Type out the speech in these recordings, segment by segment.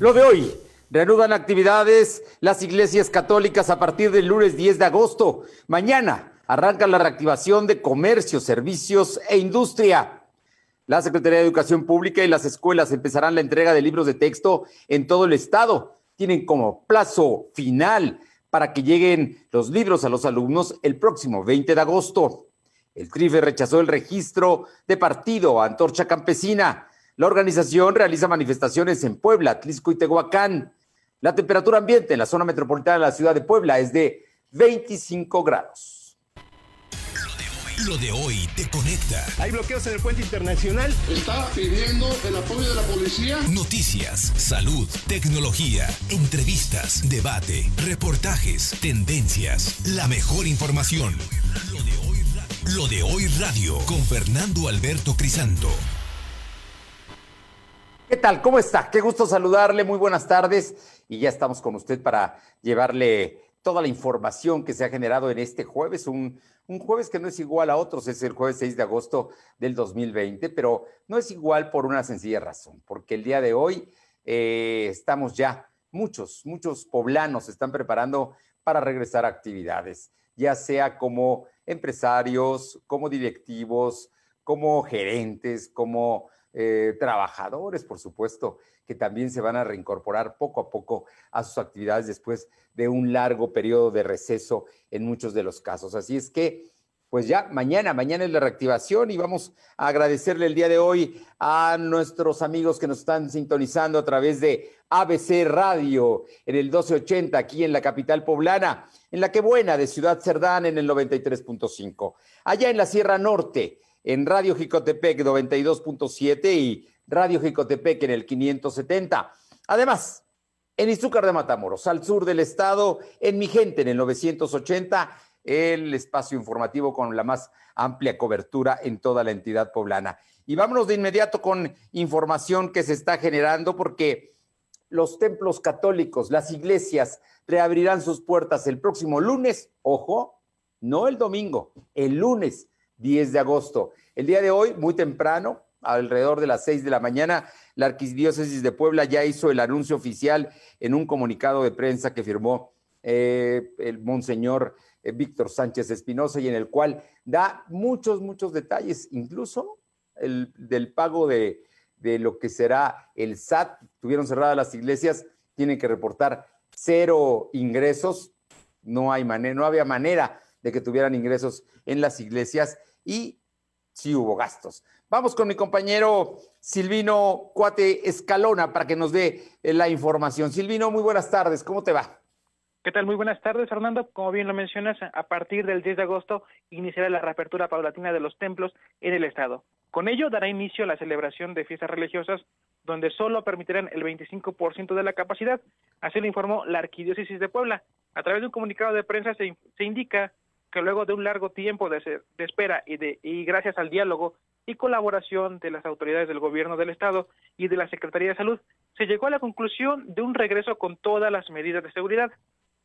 Lo de hoy, reanudan actividades las iglesias católicas a partir del lunes 10 de agosto. Mañana arranca la reactivación de comercio, servicios e industria. La Secretaría de Educación Pública y las escuelas empezarán la entrega de libros de texto en todo el estado. Tienen como plazo final para que lleguen los libros a los alumnos el próximo 20 de agosto. El TRIFE rechazó el registro de partido Antorcha Campesina. La organización realiza manifestaciones en Puebla, Atlisco y Tehuacán. La temperatura ambiente en la zona metropolitana de la ciudad de Puebla es de 25 grados. Lo de hoy te conecta. Hay bloqueos en el puente internacional. Está pidiendo el apoyo de la policía. Noticias, salud, tecnología, entrevistas, debate, reportajes, tendencias, la mejor información. Lo de hoy, Lo de hoy radio con Fernando Alberto Crisanto. ¿Qué tal? ¿Cómo está? Qué gusto saludarle. Muy buenas tardes. Y ya estamos con usted para llevarle toda la información que se ha generado en este jueves, un, jueves que no es igual a otros, es el jueves 6 de agosto del 2020, pero no es igual por una sencilla razón, porque el día de hoy eh, estamos ya, muchos, muchos poblanos están preparando para regresar a actividades, ya sea como empresarios, como directivos, como gerentes, como eh, trabajadores, por supuesto, que también se van a reincorporar poco a poco a sus actividades después de un largo periodo de receso en muchos de los casos. Así es que, pues ya mañana, mañana es la reactivación y vamos a agradecerle el día de hoy a nuestros amigos que nos están sintonizando a través de ABC Radio en el 1280 aquí en la capital poblana, en la que buena de Ciudad Cerdán en el 93.5. Allá en la Sierra Norte en Radio Jicotepec 92.7 y Radio Jicotepec en el 570. Además, en Izúcar de Matamoros, al sur del estado, en Mi Gente en el 980, el espacio informativo con la más amplia cobertura en toda la entidad poblana. Y vámonos de inmediato con información que se está generando porque los templos católicos, las iglesias, reabrirán sus puertas el próximo lunes, ojo, no el domingo, el lunes 10 de agosto. El día de hoy, muy temprano, alrededor de las 6 de la mañana, la Arquidiócesis de Puebla ya hizo el anuncio oficial en un comunicado de prensa que firmó eh, el monseñor eh, Víctor Sánchez Espinosa y en el cual da muchos, muchos detalles, incluso el, del pago de, de lo que será el SAT. Tuvieron cerradas las iglesias, tienen que reportar cero ingresos, no, hay manera, no había manera de que tuvieran ingresos en las iglesias y sí hubo gastos. Vamos con mi compañero Silvino Cuate Escalona para que nos dé eh, la información. Silvino, muy buenas tardes, ¿cómo te va? ¿Qué tal? Muy buenas tardes, Fernando. Como bien lo mencionas, a partir del 10 de agosto iniciará la reapertura paulatina de los templos en el estado. Con ello dará inicio a la celebración de fiestas religiosas donde solo permitirán el 25% de la capacidad. Así lo informó la Arquidiócesis de Puebla. A través de un comunicado de prensa se, se indica que luego de un largo tiempo de, de espera y, de, y gracias al diálogo y colaboración de las autoridades del gobierno del estado y de la Secretaría de Salud, se llegó a la conclusión de un regreso con todas las medidas de seguridad.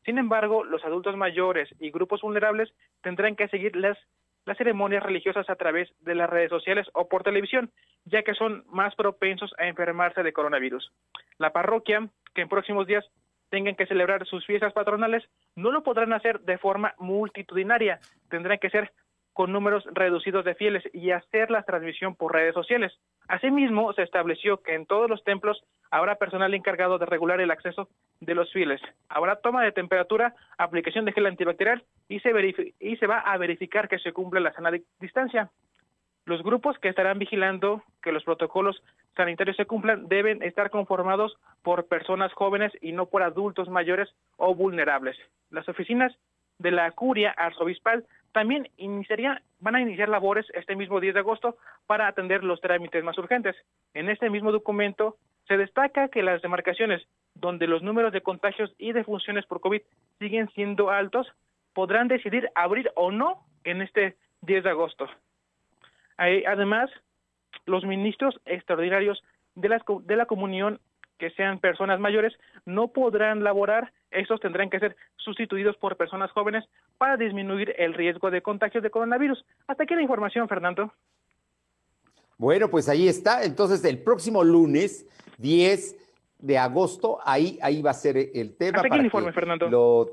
Sin embargo, los adultos mayores y grupos vulnerables tendrán que seguir las, las ceremonias religiosas a través de las redes sociales o por televisión, ya que son más propensos a enfermarse de coronavirus. La parroquia, que en próximos días tengan que celebrar sus fiestas patronales, no lo podrán hacer de forma multitudinaria, tendrán que ser con números reducidos de fieles y hacer la transmisión por redes sociales. Asimismo, se estableció que en todos los templos habrá personal encargado de regular el acceso de los fieles. Habrá toma de temperatura, aplicación de gel antibacterial y se, y se va a verificar que se cumple la sana distancia. Los grupos que estarán vigilando que los protocolos sanitarios se cumplan deben estar conformados por personas jóvenes y no por adultos mayores o vulnerables. Las oficinas de la curia arzobispal también van a iniciar labores este mismo 10 de agosto para atender los trámites más urgentes. En este mismo documento se destaca que las demarcaciones donde los números de contagios y defunciones por COVID siguen siendo altos podrán decidir abrir o no en este 10 de agosto. Además, los ministros extraordinarios de la, de la comunión que sean personas mayores no podrán laborar, estos tendrán que ser sustituidos por personas jóvenes para disminuir el riesgo de contagio de coronavirus. Hasta aquí la información, Fernando. Bueno, pues ahí está. Entonces, el próximo lunes 10 de agosto, ahí, ahí va a ser el tema. ¿Hasta qué informe, Fernando? Lo,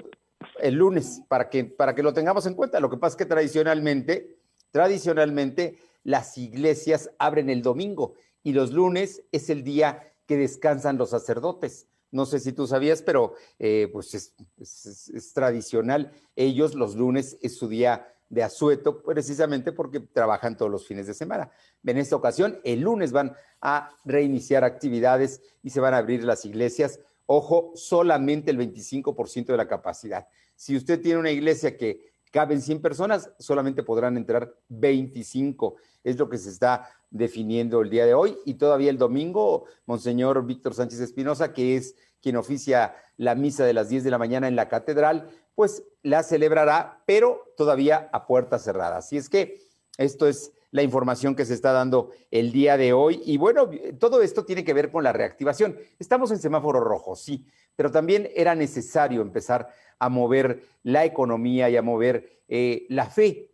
el lunes, para que, para que lo tengamos en cuenta. Lo que pasa es que tradicionalmente, tradicionalmente, las iglesias abren el domingo y los lunes es el día que descansan los sacerdotes. No sé si tú sabías, pero eh, pues es, tradicional. Ellos los lunes es su día de asueto, precisamente porque trabajan todos los fines de semana. En esta ocasión, el lunes van a reiniciar actividades y se van a abrir las iglesias. Ojo, solamente el 25% de la capacidad. Si usted tiene una iglesia que caben 100 personas, solamente podrán entrar 25. Es lo que se está definiendo el día de hoy. Y todavía el domingo, Monseñor Víctor Sánchez Espinosa, que es quien oficia la misa de las 10 de la mañana en la catedral, pues la celebrará, pero todavía a puerta cerrada. Así es que esto es la información que se está dando el día de hoy. Y bueno, todo esto tiene que ver con la reactivación. Estamos en semáforo rojo, sí, pero también era necesario empezar a mover la economía y a mover eh, la fe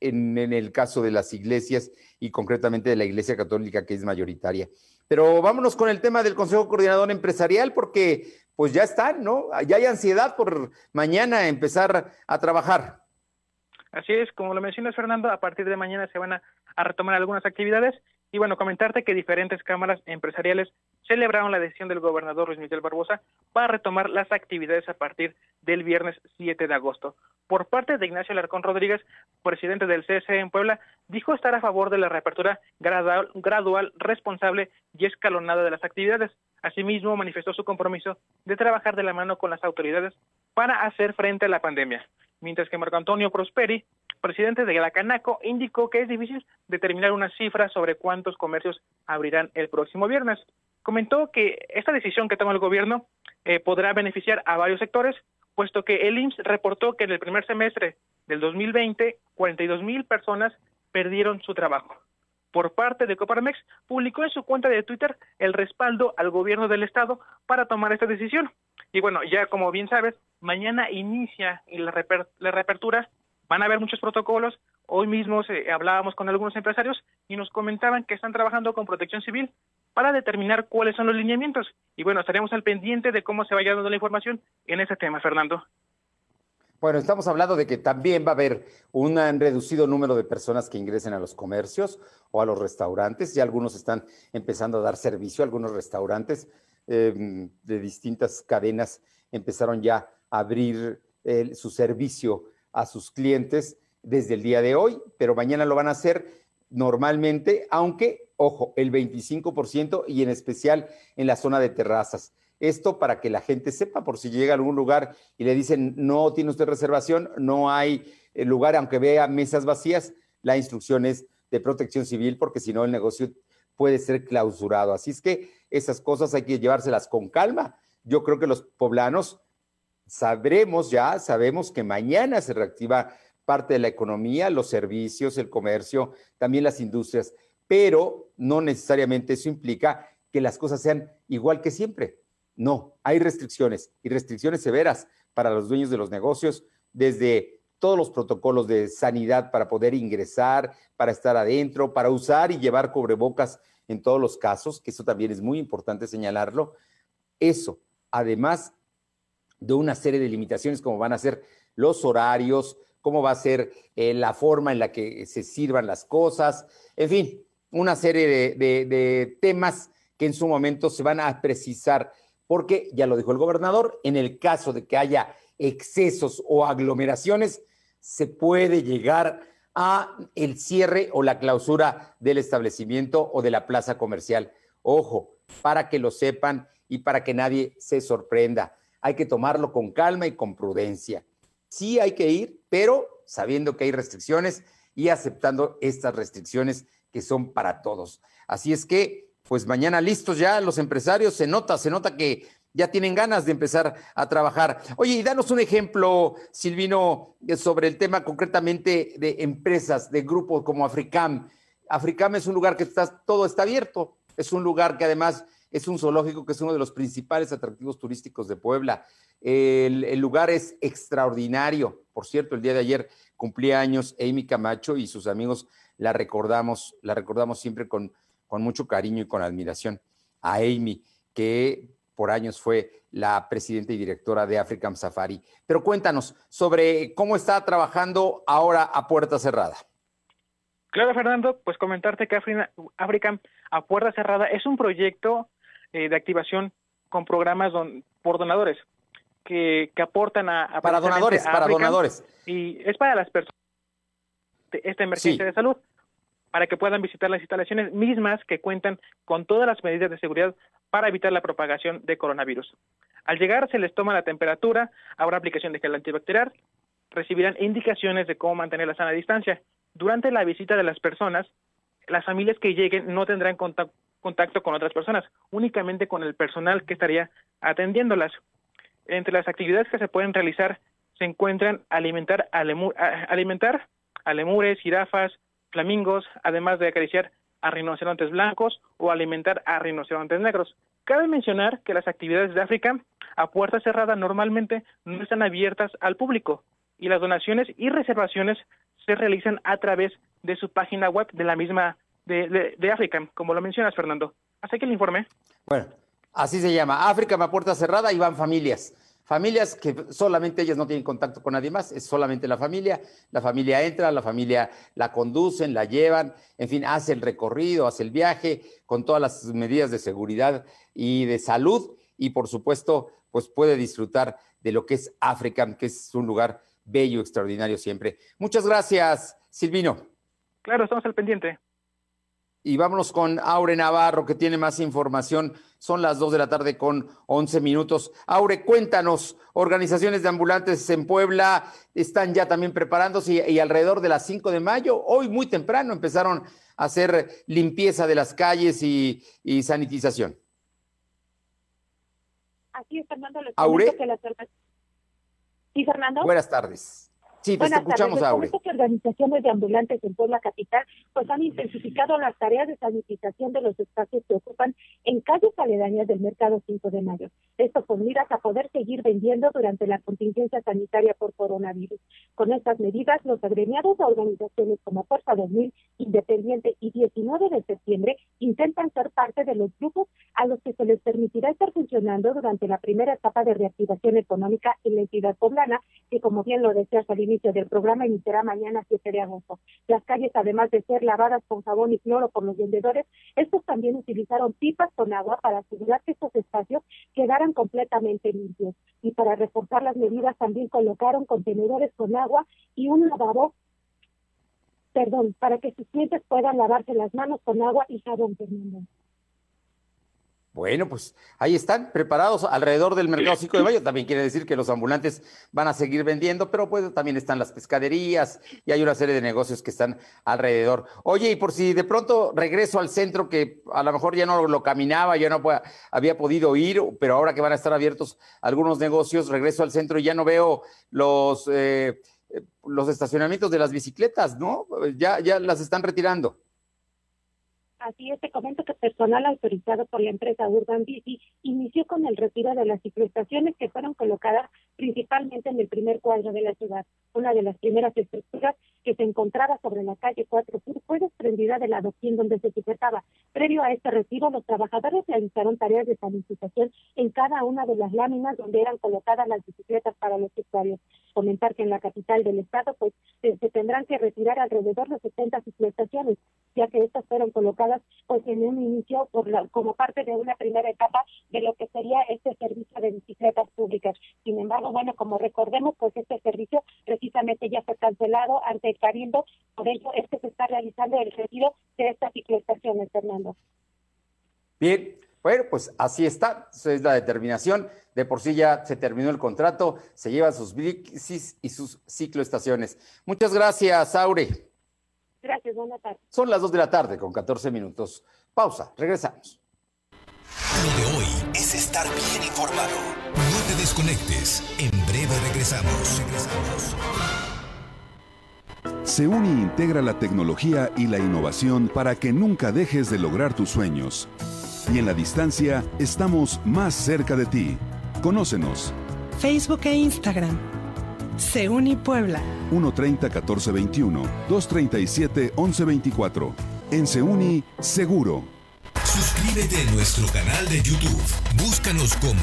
en, el caso de las iglesias y concretamente de la Iglesia Católica que es mayoritaria. Pero vámonos con el tema del Consejo Coordinador Empresarial porque pues ya están, ¿no? Ya hay ansiedad por mañana empezar a trabajar. Así es, como lo mencionas Fernando, a partir de mañana se van a, a retomar algunas actividades y bueno, comentarte que diferentes cámaras empresariales celebraron la decisión del gobernador Luis Miguel Barbosa para retomar las actividades a partir del viernes 7 de agosto. Por parte de Ignacio Larcón Rodríguez, presidente del CSE en Puebla, dijo estar a favor de la reapertura gradual, gradual, responsable y escalonada de las actividades. Asimismo, manifestó su compromiso de trabajar de la mano con las autoridades para hacer frente a la pandemia. Mientras que Marco Antonio Prosperi, presidente de la Canaco, indicó que es difícil determinar una cifra sobre cuántos comercios abrirán el próximo viernes. Comentó que esta decisión que toma el gobierno eh, podrá beneficiar a varios sectores, puesto que el IMSS reportó que en el primer semestre del 2020, 42 mil personas perdieron su trabajo. Por parte de Coparmex, publicó en su cuenta de Twitter el respaldo al gobierno del estado para tomar esta decisión. Y bueno, ya como bien sabes, mañana inicia la, la reapertura, van a haber muchos protocolos. Hoy mismo hablábamos con algunos empresarios y nos comentaban que están trabajando con protección civil para determinar cuáles son los lineamientos. Y bueno, estaremos al pendiente de cómo se vaya dando la información en ese tema, Fernando. Bueno, estamos hablando de que también va a haber un reducido número de personas que ingresen a los comercios o a los restaurantes. Ya algunos están empezando a dar servicio, algunos restaurantes em, de distintas cadenas empezaron ya a abrir su servicio a sus clientes desde el día de hoy, pero mañana lo van a hacer normalmente, aunque ojo, el 25% y en especial en la zona de terrazas. Esto para que la gente sepa, por si llega a algún lugar y le dicen, no tiene usted reservación, no hay eh, lugar, aunque vea mesas vacías, la instrucción es de protección civil, porque si no el negocio puede ser clausurado. Así es que esas cosas hay que llevárselas con calma. Yo creo que los poblanos sabremos ya, sabemos que mañana se reactiva parte de la economía, los servicios, el comercio, también las industrias pero no necesariamente eso implica que las cosas sean igual que siempre. No, hay restricciones y restricciones severas para los dueños de los negocios, desde todos los protocolos de sanidad para poder ingresar, para estar adentro, para usar y llevar cubrebocas en todos los casos, que eso también es muy importante señalarlo. Eso, además de una serie de limitaciones como van a ser los horarios, cómo va a ser eh, la forma en la que se sirvan las cosas, en fin, una serie de, temas que en su momento se van a precisar, porque ya lo dijo el gobernador, en el caso de que haya excesos o aglomeraciones, se puede llegar a el cierre o la clausura del establecimiento o de la plaza comercial. Ojo, para que lo sepan y para que nadie se sorprenda. Hay que tomarlo con calma y con prudencia. Sí hay que ir, pero sabiendo que hay restricciones y aceptando estas restricciones que son para todos. Así es que, pues mañana listos ya los empresarios, se nota, se nota que ya tienen ganas de empezar a trabajar. Oye, y danos un ejemplo, Silvino, sobre el tema concretamente de empresas, de grupos como Africam. Africam es un lugar que está, todo está abierto, es un lugar que además es un zoológico que es uno de los principales atractivos turísticos de Puebla. El, lugar es extraordinario. Por cierto, el día de ayer cumplía años Amy Camacho y sus amigos la recordamos, la recordamos siempre con, con mucho cariño y con admiración a Amy, que por años fue la presidenta y directora de African Safari. Pero cuéntanos sobre cómo está trabajando ahora a puerta cerrada. Claro, Fernando, pues comentarte que African a puerta cerrada es un proyecto eh, de activación con programas por donadores que, aportan a, para donadores, para donadores y es para las personas de esta emergencia de salud para que puedan visitar las instalaciones mismas que cuentan con todas las medidas de seguridad para evitar la propagación de coronavirus. Al llegar se les toma la temperatura, habrá aplicación de gel antibacterial, recibirán indicaciones de cómo mantener la sana distancia. Durante la visita de las personas, las familias que lleguen no tendrán contacto con otras personas, únicamente con el personal que estaría atendiéndolas. Entre las actividades que se pueden realizar se encuentran alimentar a, alimentar a lemures, jirafas, flamingos, además de acariciar a rinocerontes blancos o alimentar a rinocerontes negros. Cabe mencionar que las actividades de África a puerta cerrada normalmente no están abiertas al público y las donaciones y reservaciones se realizan a través de su página web de la misma de, de, África, como lo mencionas, Fernando. Así que el informe. Bueno, así se llama. África a puerta cerrada y van familias. Familias que solamente ellas no tienen contacto con nadie más, es solamente la familia. La familia entra, la familia la conducen, la llevan, en fin, hace el recorrido, hace el viaje con todas las medidas de seguridad y de salud y por supuesto, pues puede disfrutar de lo que es África, que es un lugar bello, extraordinario siempre. Muchas gracias, Silvino. Claro, estamos al pendiente. Y vámonos con Aure Navarro, que tiene más información. Son las 2 de la tarde con 11 minutos. Aure, cuéntanos, organizaciones de ambulantes en Puebla están ya también preparándose y, alrededor de las 5 de mayo, hoy muy temprano, empezaron a hacer limpieza de las calles y, sanitización. Así es, Fernando. Aure. Sí, Fernando. Buenas tardes. Sí, te escuchamos, tardes. que organizaciones de ambulantes en Puebla Capital pues han intensificado las tareas de sanitización de los espacios que ocupan en calles aledañas del mercado 5 de mayo. Esto con miras a poder seguir vendiendo durante la contingencia sanitaria por coronavirus. Con estas medidas, los agremiados a organizaciones como Fuerza 2000, Independiente y 19 de septiembre intentan ser parte de los grupos a los que se les permitirá estar funcionando durante la primera etapa de reactivación económica en la entidad poblana, que como bien lo decía al inicio del programa iniciará mañana 7 de agosto. Las calles, además de ser lavadas con jabón y cloro por los vendedores, estos también utilizaron pipas con agua para asegurar que estos espacios quedaran completamente limpios. Y para reforzar las medidas también colocaron contenedores con agua y un lavabo perdón, para que sus clientes puedan lavarse las manos con agua y jabón, Fernando. Bueno, pues ahí están, preparados alrededor del mercado 5 de mayo. También quiere decir que los ambulantes van a seguir vendiendo, pero pues también están las pescaderías y hay una serie de negocios que están alrededor. Oye, y por si de pronto regreso al centro, que a lo mejor ya no lo caminaba, ya no había podido ir, pero ahora que van a estar abiertos algunos negocios, regreso al centro y ya no veo los, eh, eh, los estacionamientos de las bicicletas, ¿no? Ya, ya las están retirando. Así es, te comento que personal autorizado por la empresa Urban Bici inició con el retiro de las cicloestaciones que fueron colocadas principalmente en el primer cuadro de la ciudad. Una de las primeras estructuras que se encontraba sobre la calle 4 Sur fue desprendida del adoquín donde se sujetaba. Previo a este retiro, los trabajadores realizaron tareas de sanitización en cada una de las láminas donde eran colocadas las bicicletas para los usuarios. Comentar que en la capital del estado pues se, tendrán que retirar alrededor de 70 cicloestaciones, ya que estas fueron colocadas pues en un inicio por como parte de una primera etapa de lo que sería este servicio de bicicletas públicas. Sin embargo, bueno, como recordemos, pues este servicio precisamente ya fue cancelado ante el Cabildo, por ello es que se está realizando el retiro de estas cicloestaciones, Fernando. Bien, bueno, pues así está, Esa es la determinación. De por sí ya se terminó el contrato, se llevan sus bicis y sus cicloestaciones. Muchas gracias, Aure. Gracias, buena tarde. Son las 2 de la tarde con 14 minutos. Pausa, regresamos. Lo de hoy es estar bien informado. No te desconectes. En breve regresamos. Regresamos. Seuni integra la tecnología y la innovación para que nunca dejes de lograr tus sueños. Y en la distancia estamos más cerca de ti. Conócenos. Facebook e Instagram Seuni Puebla. 130-1421, 237-1124. En Seuni, seguro. Suscríbete a nuestro canal de YouTube. Búscanos como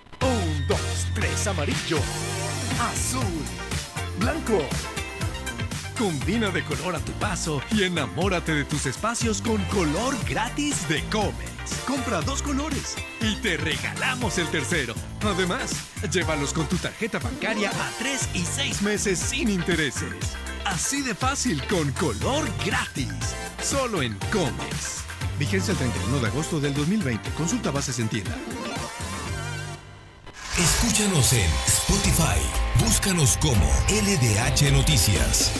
Un, dos, tres, amarillo, azul, blanco. Combina de color a tu paso y enamórate de tus espacios con color gratis de Comex. Compra dos colores y te regalamos el tercero. Además, llévalos con tu tarjeta bancaria a tres y seis meses sin intereses. Así de fácil con color gratis. Solo en Comex. Vigencia el 31 de agosto del 2020. Consulta bases en tienda. Escúchanos en Spotify. Búscanos como LDH Noticias.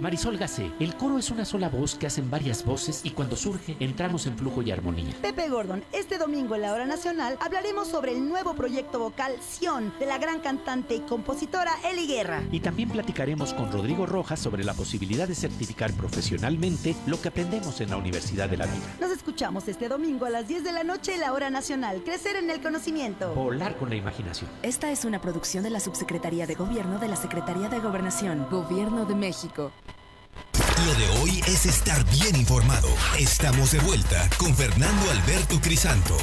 Marisol Gacé, el coro es una sola voz que hacen varias voces y cuando surge entramos en flujo y armonía. Pepe Gordon, este domingo en la hora nacional hablaremos sobre el nuevo proyecto vocal Sion de la gran cantante y compositora Eli Guerra. Y también platicaremos con Rodrigo Rojas sobre la posibilidad de certificar profesionalmente lo que aprendemos en la Universidad de la Vida. Nos escuchamos este domingo a las 10 de la noche en la hora nacional. Crecer en el conocimiento. Volar con la imaginación. Esta es una producción de la Subsecretaría de Gobierno de la Secretaría de Gobernación, Gobierno de México. Lo de hoy es estar bien informado. Estamos de vuelta con Fernando Alberto Crisanto.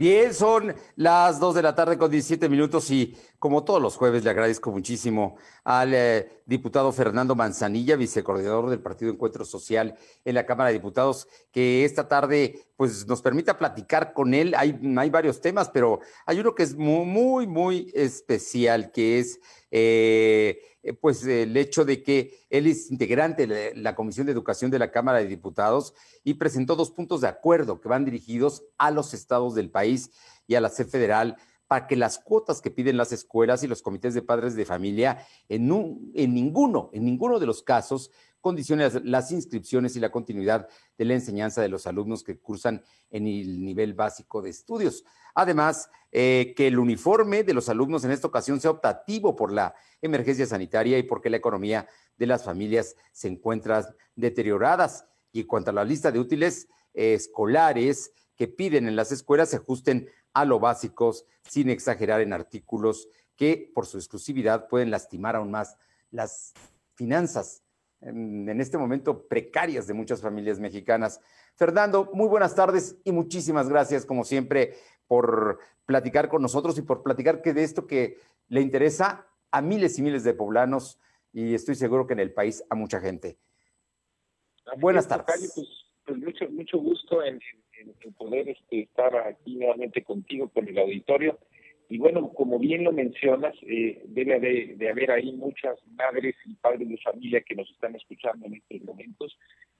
Bien, son las 2 de la tarde con 17 minutos y como todos los jueves le agradezco muchísimo al eh, diputado Fernando Manzanilla, vicecoordinador del Partido Encuentro Social en la Cámara de Diputados, que esta tarde pues nos permita platicar con él. Hay, hay varios temas, pero hay uno que es muy, muy, muy especial, que es eh, pues el hecho de que él es integrante de la Comisión de Educación de la Cámara de Diputados y presentó dos puntos de acuerdo que van dirigidos a los estados del país y a la sede federal para que las cuotas que piden las escuelas y los comités de padres de familia en, un, en ninguno, en ninguno de los casos condiciones las inscripciones y la continuidad de la enseñanza de los alumnos que cursan en el nivel básico de estudios. Además, eh, que el uniforme de los alumnos en esta ocasión sea optativo por la emergencia sanitaria y porque la economía de las familias se encuentra deterioradas. Y cuanto a la lista de útiles eh, escolares que piden en las escuelas, se ajusten a lo básicos sin exagerar en artículos que por su exclusividad pueden lastimar aún más las finanzas en, este momento precarias de muchas familias mexicanas. Fernando, muy buenas tardes y muchísimas gracias, como siempre, por platicar con nosotros y por platicar que de esto que le interesa a miles y miles de poblanos y estoy seguro que en el país a mucha gente. Así buenas es, tardes. Tocayo, pues, pues mucho, mucho gusto en, en- en poder este, estar aquí nuevamente contigo, con el auditorio. Y bueno, como bien lo mencionas, eh, debe de, de haber ahí muchas madres y padres de familia que nos están escuchando en estos momentos.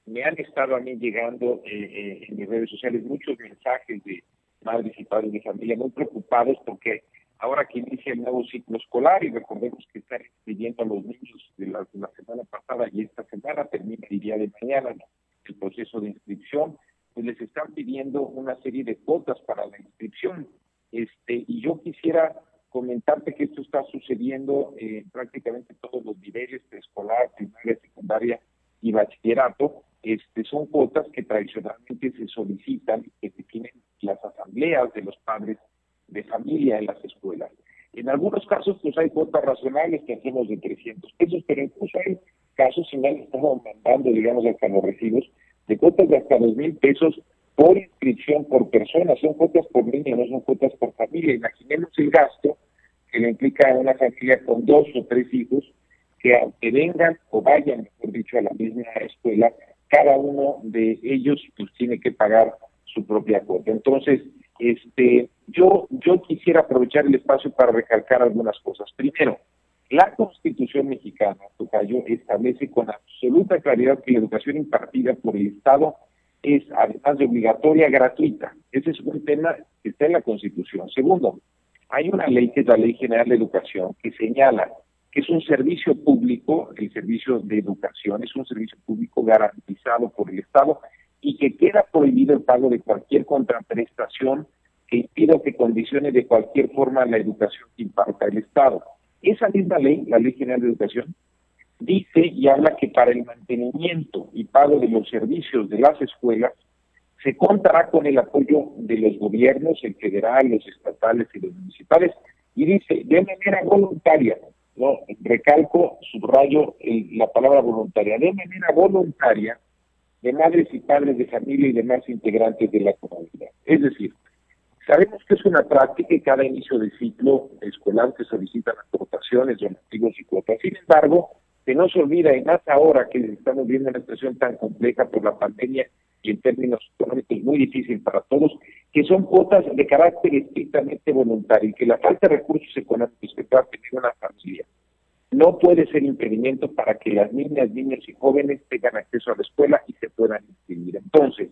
Me han estado a mí llegando eh, eh, en mis redes sociales muchos mensajes de madres y padres de familia muy preocupados porque ahora que inicia el nuevo ciclo escolar y recordemos que están inscribiendo a los niños de la, de la semana pasada y esta semana termina el día de mañana ¿no? el proceso de inscripción, pues les están pidiendo una serie de cuotas para la inscripción. Este, y yo quisiera comentarte que esto está sucediendo en prácticamente todos los niveles, preescolar, primaria, secundaria y bachillerato. Este, son cuotas que tradicionalmente se solicitan, que definen las asambleas de los padres de familia en las escuelas. En algunos casos, pues hay cuotas racionales que hacemos de 300 pesos, pero incluso hay casos, y me han estado mandando, digamos, hasta los recibos, de cuotas de hasta dos mil pesos por inscripción por persona. Son cuotas por niño, no son cuotas por familia. Imaginemos el gasto que le implica a una familia con dos o tres hijos que aunque vengan o vayan, mejor dicho, a la misma escuela, cada uno de ellos pues tiene que pagar su propia cuota. Entonces, este, yo, yo quisiera aprovechar el espacio para recalcar algunas cosas. Primero, la Constitución mexicana, Tocayo, establece con absoluta claridad que la educación impartida por el Estado es, además de obligatoria, gratuita. Ese es un tema que está en la Constitución. Segundo, hay una ley que es la Ley General de Educación que señala que es un servicio público, el servicio de educación, es un servicio público garantizado por el Estado y que queda prohibido el pago de cualquier contraprestación que impida o que condicione de cualquier forma la educación que imparta el Estado. Esa misma ley, la Ley General de Educación, dice y habla que para el mantenimiento y pago de los servicios de las escuelas se contará con el apoyo de los gobiernos, el federal, los estatales y los municipales, y dice de manera voluntaria, no recalco, subrayo la palabra voluntaria, de manera voluntaria de madres y padres de familia y demás integrantes de la comunidad. Es decir, sabemos que es una práctica y cada inicio de ciclo escolar se solicitan aportaciones, donativos y cuotas. Sin embargo, que no se olvida, y más ahora que estamos viendo una situación tan compleja por la pandemia y en términos económicos muy difícil para todos, que son cuotas de carácter estrictamente voluntario y que la falta de recursos económicos que pueda tener una familia no puede ser impedimento para que las niñas, niños y jóvenes tengan acceso a la escuela y se puedan inscribir. Entonces,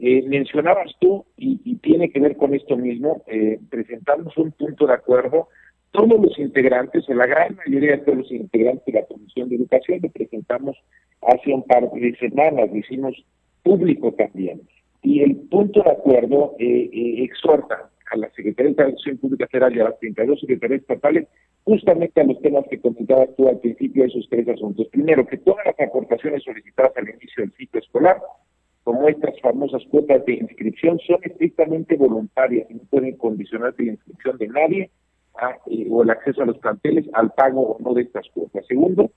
eh, mencionabas tú, y, tiene que ver con esto mismo, eh, presentamos un punto de acuerdo, todos los integrantes, o la gran mayoría de todos los integrantes de la Comisión de Educación, lo presentamos hace un par de semanas, lo hicimos público también. Y el punto de acuerdo eh, eh, exhorta a la Secretaría de Educación Pública Federal y a las 32 secretarías estatales justamente a los temas que comentabas tú al principio, esos tres asuntos. Primero, que todas las aportaciones solicitadas al inicio del ciclo escolar, como estas famosas cuotas de inscripción, son estrictamente voluntarias y no pueden condicionarse la inscripción de nadie eh, o el acceso a los planteles al pago o no de estas cuotas. Segundo,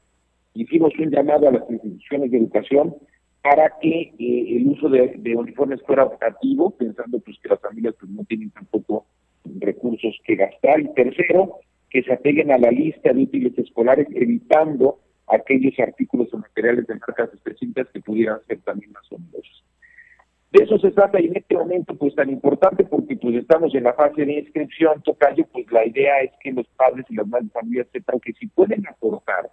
hicimos un llamado a las instituciones de educación para que eh, el uso de, uniformes fuera optativo, pensando pues que las familias pues, no tienen tampoco recursos que gastar. Y tercero, que se apeguen a la lista de útiles escolares, evitando aquellos artículos o materiales de marcas específicas que pudieran ser también más onerosos. De eso se trata y en este momento pues tan importante porque pues estamos en la fase de inscripción, Tocayo, pues la idea es que los padres y las madres familias sepan que si pueden aportar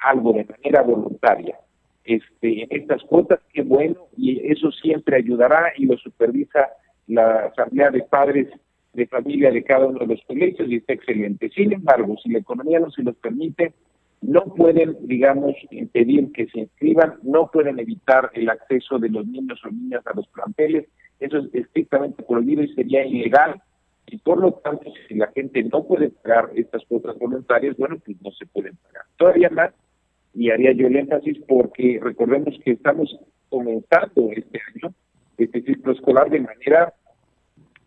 algo de manera voluntaria este, en estas cuotas, qué bueno, y eso siempre ayudará y lo supervisa la asamblea de padres de familia de cada uno de los colegios y está excelente. Sin embargo, si la economía no se los permite, no pueden, digamos, impedir que se inscriban, no pueden evitar el acceso de los niños o niñas a los planteles, eso es estrictamente prohibido y sería ilegal, y por lo tanto, si la gente no puede pagar estas cuotas voluntarias, bueno, pues no se pueden pagar. Todavía más, y haría yo el énfasis porque recordemos que estamos comenzando este año, este ciclo escolar de manera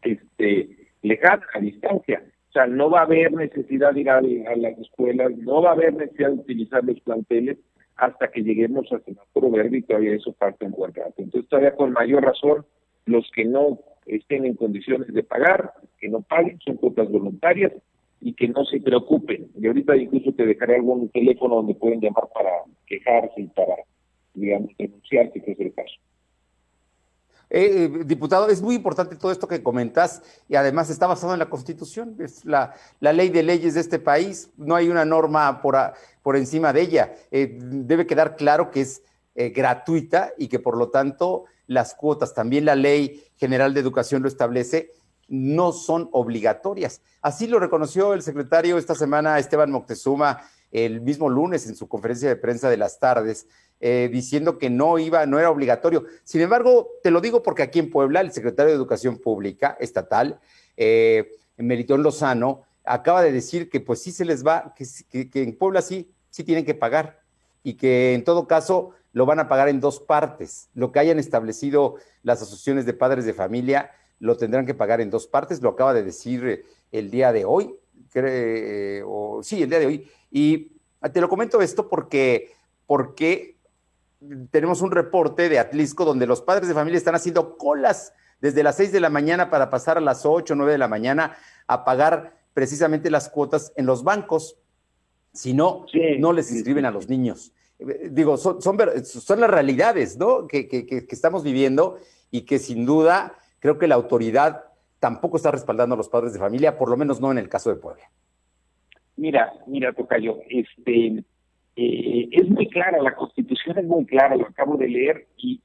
este, lejana, a distancia. O sea, no va a haber necesidad de ir a, las escuelas, no va a haber necesidad de utilizar los planteles hasta que lleguemos al semáforo verde y todavía eso falta un buen rato. Entonces, todavía con mayor razón, los que no estén en condiciones de pagar, que no paguen, son cuotas voluntarias y que no se preocupen. Y ahorita incluso te dejaré algún teléfono donde pueden llamar para quejarse y para, digamos, denunciar si es el caso. Eh, eh, diputado, es muy importante todo esto que comentas y además está basado en la Constitución, es la, la ley de leyes de este país, no hay una norma por, por encima de ella. Eh, debe quedar claro que es gratuita y que por lo tanto las cuotas, también la ley general de educación lo establece, no son obligatorias. Así lo reconoció el secretario esta semana, Esteban Moctezuma, el mismo lunes en su conferencia de prensa de las tardes, eh, diciendo que no iba, no era obligatorio. Sin embargo, te lo digo porque aquí en Puebla, el secretario de Educación Pública estatal, eh, Meritón Lozano, acaba de decir que pues sí se les va, que, que, en Puebla sí, sí tienen que pagar y que en todo caso lo van a pagar en dos partes. Lo que hayan establecido las asociaciones de padres de familia lo tendrán que pagar en dos partes, lo acaba de decir el día de hoy, o, sí, el día de hoy. Y te lo comento esto porque, porque tenemos un reporte de Atlisco donde los padres de familia están haciendo colas desde las 6 de la mañana para pasar a las 8 o 9 de la mañana a pagar precisamente las cuotas en los bancos. Si no, no les inscriben a los niños. Digo, son, son, las realidades ¿no? que, que, estamos viviendo y que sin duda creo que la autoridad tampoco está respaldando a los padres de familia, por lo menos no en el caso de Puebla. Mira, mira, Tocayo, este, eh, es muy clara, la Constitución es muy clara, lo acabo de leer y,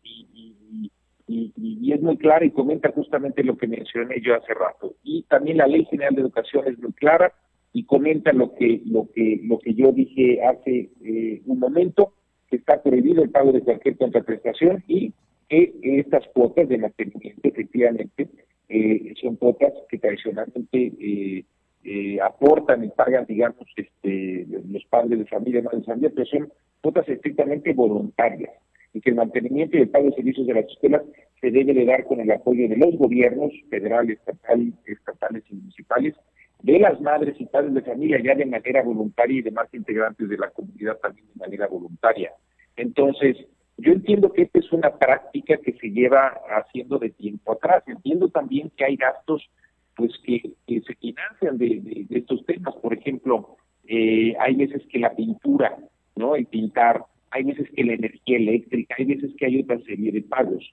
es muy clara y comenta justamente lo que mencioné yo hace rato. Y también la Ley General de Educación es muy clara, y comenta lo que, lo que, lo que yo dije hace eh, un momento, que está prohibido el pago de cualquier contraprestación y que estas cuotas de mantenimiento efectivamente eh, son cuotas que tradicionalmente eh, eh, aportan y pagan, digamos, este, los padres de familia, madres de familia, pero son cuotas estrictamente voluntarias y que el mantenimiento y el pago de servicios de las escuelas se debe de dar con el apoyo de los gobiernos federales, estatal, estatales y municipales, de las madres y padres de familia ya de manera voluntaria y demás integrantes de la comunidad también de manera voluntaria. Entonces, yo entiendo que esta es una práctica que se lleva haciendo de tiempo atrás. Entiendo también que hay gastos pues que, se financian de, estos temas. Por ejemplo, eh, hay veces que la pintura, ¿no? El pintar, hay veces que la energía eléctrica, hay veces que hay otra serie de pagos.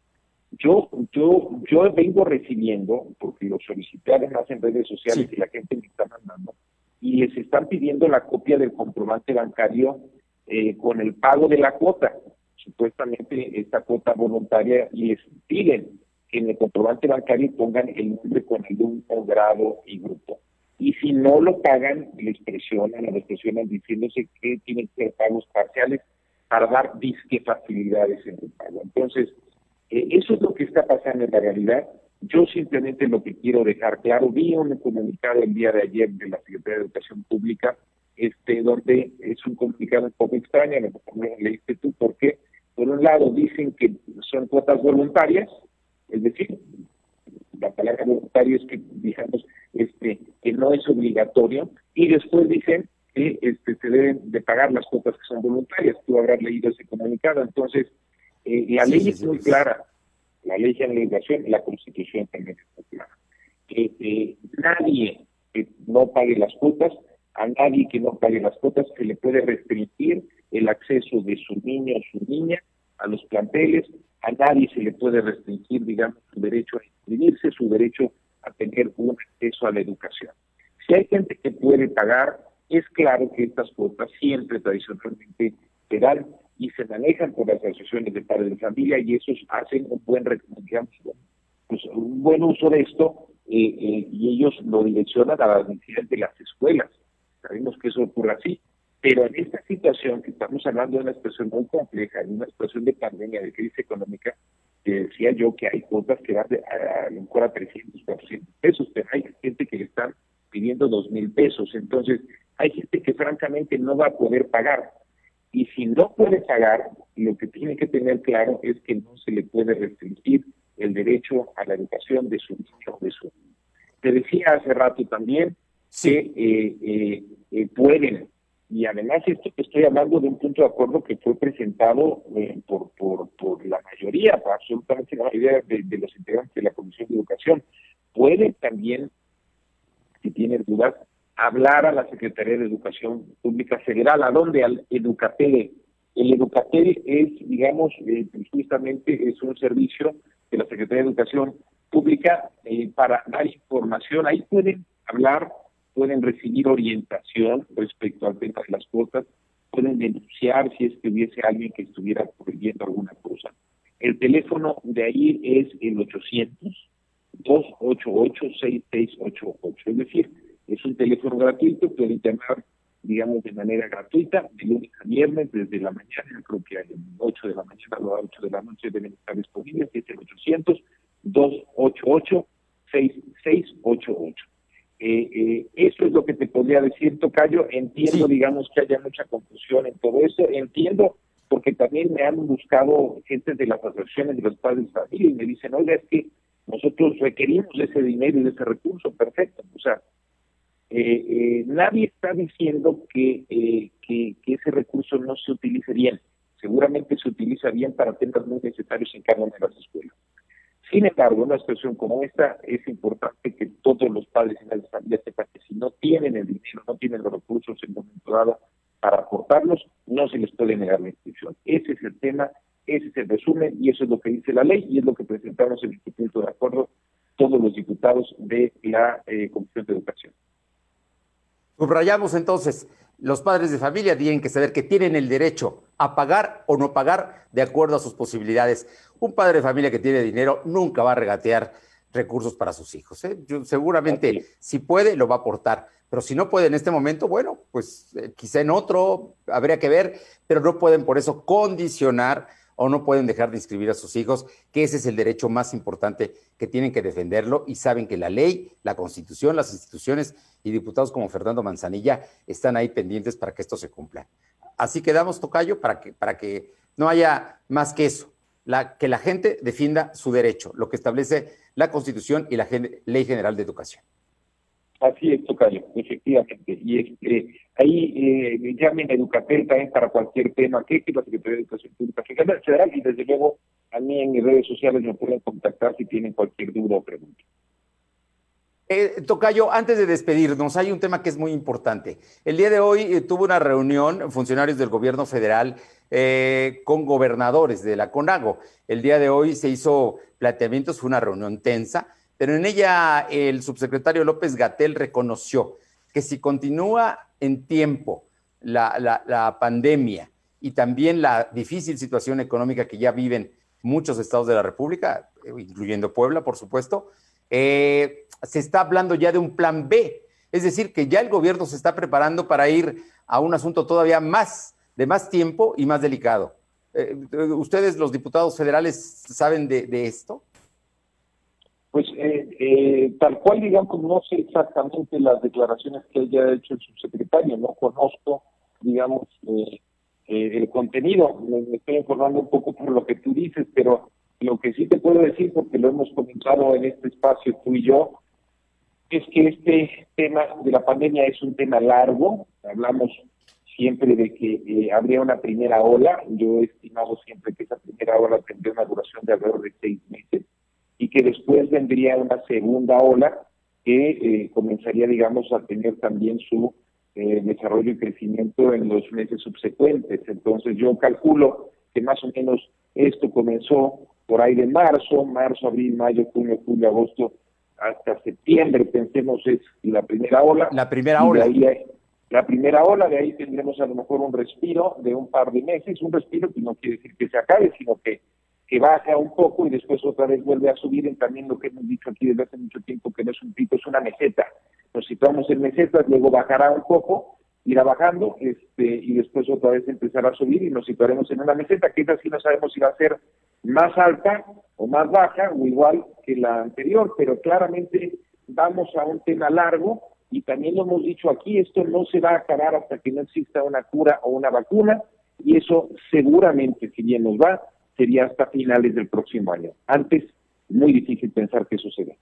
Yo, yo, yo vengo recibiendo, porque lo solicité además en redes sociales y la gente me está mandando, y les están pidiendo la copia del comprobante bancario eh, con el pago de la cuota, supuestamente esta cuota voluntaria, y les piden en el comprobante bancario pongan el nombre con grupo, grado y grupo. Y si no lo pagan, les presionan, les presionan diciéndose que tienen que ser pagos parciales para dar disque facilidades en el pago. Entonces, eh, eso es lo que está pasando en la realidad. Yo simplemente lo que quiero dejar claro, vi un comunicado el día de ayer de la Secretaría de Educación Pública, este, donde es un comunicado un poco extraño, lo leíste tú, porque por un lado dicen que son cuotas voluntarias, es decir, la palabra voluntario es que, digamos, este, que no es obligatorio, y después dicen que este, se deben de pagar las cuotas que son voluntarias. Tú habrás leído ese comunicado, entonces eh, la ley es muy clara, la ley de educación, la constitución también es muy clara. Que eh, nadie que no pague las cuotas, a nadie que no pague las cuotas se le puede restringir el acceso de su niño o su niña a los planteles, a nadie se le puede restringir, digamos, su derecho a inscribirse, su derecho a tener un acceso a la educación. Si hay gente que puede pagar, es claro que estas cuotas siempre tradicionalmente serán y se manejan por las asociaciones de padres de familia y esos hacen un buen, pues, un buen uso de esto eh, eh, y ellos lo direccionan a las necesidades de las escuelas. Sabemos que eso ocurre así, pero en esta situación que estamos hablando de una situación muy compleja, en una situación de pandemia, de crisis económica, decía yo que hay cuotas que van a, a lo mejor a 300, 400 pesos, pero hay gente que le están pidiendo dos mil pesos. Entonces, hay gente que francamente no va a poder pagar. Y si no puede pagar, lo que tiene que tener claro es que no se le puede restringir el derecho a la educación de su niño o de su niño. Te decía hace rato también que eh, eh, eh, pueden, y además esto que estoy hablando de un punto de acuerdo que fue presentado por, por, por la mayoría, absolutamente la mayoría de, los integrantes de la Comisión de Educación, pueden también, si tienen dudas, hablar a la Secretaría de Educación Pública Federal, a donde al Educatel. El Educatel es, digamos, eh, justamente es un servicio de la Secretaría de Educación Pública eh, para dar información. Ahí pueden hablar, pueden recibir orientación respecto al tema de las cuotas, pueden denunciar si es que hubiese alguien que estuviera prohibiendo alguna cosa. El teléfono de ahí es el 800 288 6688, es decir, es un teléfono gratuito, pueden llamar, digamos, de manera gratuita, de lunes a viernes, desde la mañana, creo que a 8 de la mañana a 8 de la noche deben estar disponibles, es el 800-288-6688. Eh, eh, eso es lo que te podría decir, Tocayo. Entiendo, digamos, que haya mucha confusión en todo eso. Entiendo, porque también me han buscado gente de las asociaciones de los padres de familia y me dicen, oiga, es que nosotros requerimos ese dinero y ese recurso, perfecto. O sea, eh, eh, nadie está diciendo eh, que, que, ese recurso no se utilice bien. Seguramente se utiliza bien para temas muy necesarios en cada una de las escuelas. Sin embargo, en una situación como esta, es importante que todos los padres y las familias sepan que si no tienen el dinero, no tienen los recursos en un momento dado para aportarlos, no se les puede negar la inscripción. Ese es el tema, ese es el resumen y eso es lo que dice la ley y es lo que presentamos en el punto de acuerdo todos los diputados de la Comisión de Educación. Subrayamos entonces, los padres de familia tienen que saber que tienen el derecho a pagar o no pagar de acuerdo a sus posibilidades. Un padre de familia que tiene dinero nunca va a regatear recursos para sus hijos. ¿eh? seguramente, si puede, lo va a aportar. Pero si no puede en este momento, bueno, pues eh, quizá en otro habría que ver, pero no pueden por eso condicionar o no pueden dejar de inscribir a sus hijos, que ese es el derecho más importante que tienen que defenderlo y saben que la ley, la constitución, las instituciones y diputados como Fernando Manzanilla están ahí pendientes para que esto se cumpla. Así quedamos, Tocayo, para que, para que no haya más que eso, la, que la gente defienda su derecho, lo que establece la constitución y la ley general de educación. Así es, Tocayo, efectivamente. Y este, ahí eh, llamen a Educatel también para cualquier tema que la Secretaría de Educación Pública Federal y desde luego a mí en mis redes sociales me pueden contactar si tienen cualquier duda o pregunta. Eh, Tocayo, antes de despedirnos, hay un tema que es muy importante. El día de hoy eh, tuvo una reunión funcionarios del gobierno federal eh, con gobernadores de la CONAGO. El día de hoy se hizo planteamientos, fue una reunión tensa pero en ella el subsecretario López Gatel reconoció que si continúa en tiempo la, pandemia y también la difícil situación económica que ya viven muchos estados de la República, incluyendo Puebla, por supuesto, eh, se está hablando ya de un plan B. Es decir, que ya el gobierno se está preparando para ir a un asunto todavía más, de más tiempo y más delicado. Eh, ¿Ustedes, los diputados federales, saben de esto? Pues eh, tal cual, digamos, no sé exactamente las declaraciones que haya hecho el subsecretario, no conozco, digamos, el contenido, me, estoy informando un poco por lo que tú dices, pero lo que sí te puedo decir, porque lo hemos comentado en este espacio tú y yo, es que este tema de la pandemia es un tema largo, hablamos siempre de que habría una primera ola, yo he estimado siempre que esa primera ola tendría una duración de alrededor de seis meses, y que después vendría una segunda ola que eh, comenzaría, digamos, a tener también su eh, desarrollo y crecimiento en los meses subsecuentes. Entonces yo calculo que más o menos esto comenzó por ahí de marzo, marzo, abril, mayo, junio, julio, agosto, hasta septiembre, pensemos, es la primera ola. La primera ola. la primera ola, de ahí tendremos a lo mejor un respiro de un par de meses, un respiro que no quiere decir que se acabe, sino que que baja un poco y después otra vez vuelve a subir, en también lo que hemos dicho aquí desde hace mucho tiempo, que no es un pico, es una meseta. Nos situamos en mesetas, luego bajará un poco, irá bajando, este, y después otra vez empezará a subir y nos situaremos en una meseta, que esa sí no sabemos si va a ser más alta o más baja o igual que la anterior, pero claramente vamos a un tema largo y también lo hemos dicho aquí, esto no se va a acabar hasta que no exista una cura o una vacuna y eso seguramente, si bien nos va, sería hasta finales del próximo año. Antes, muy difícil pensar que suceda.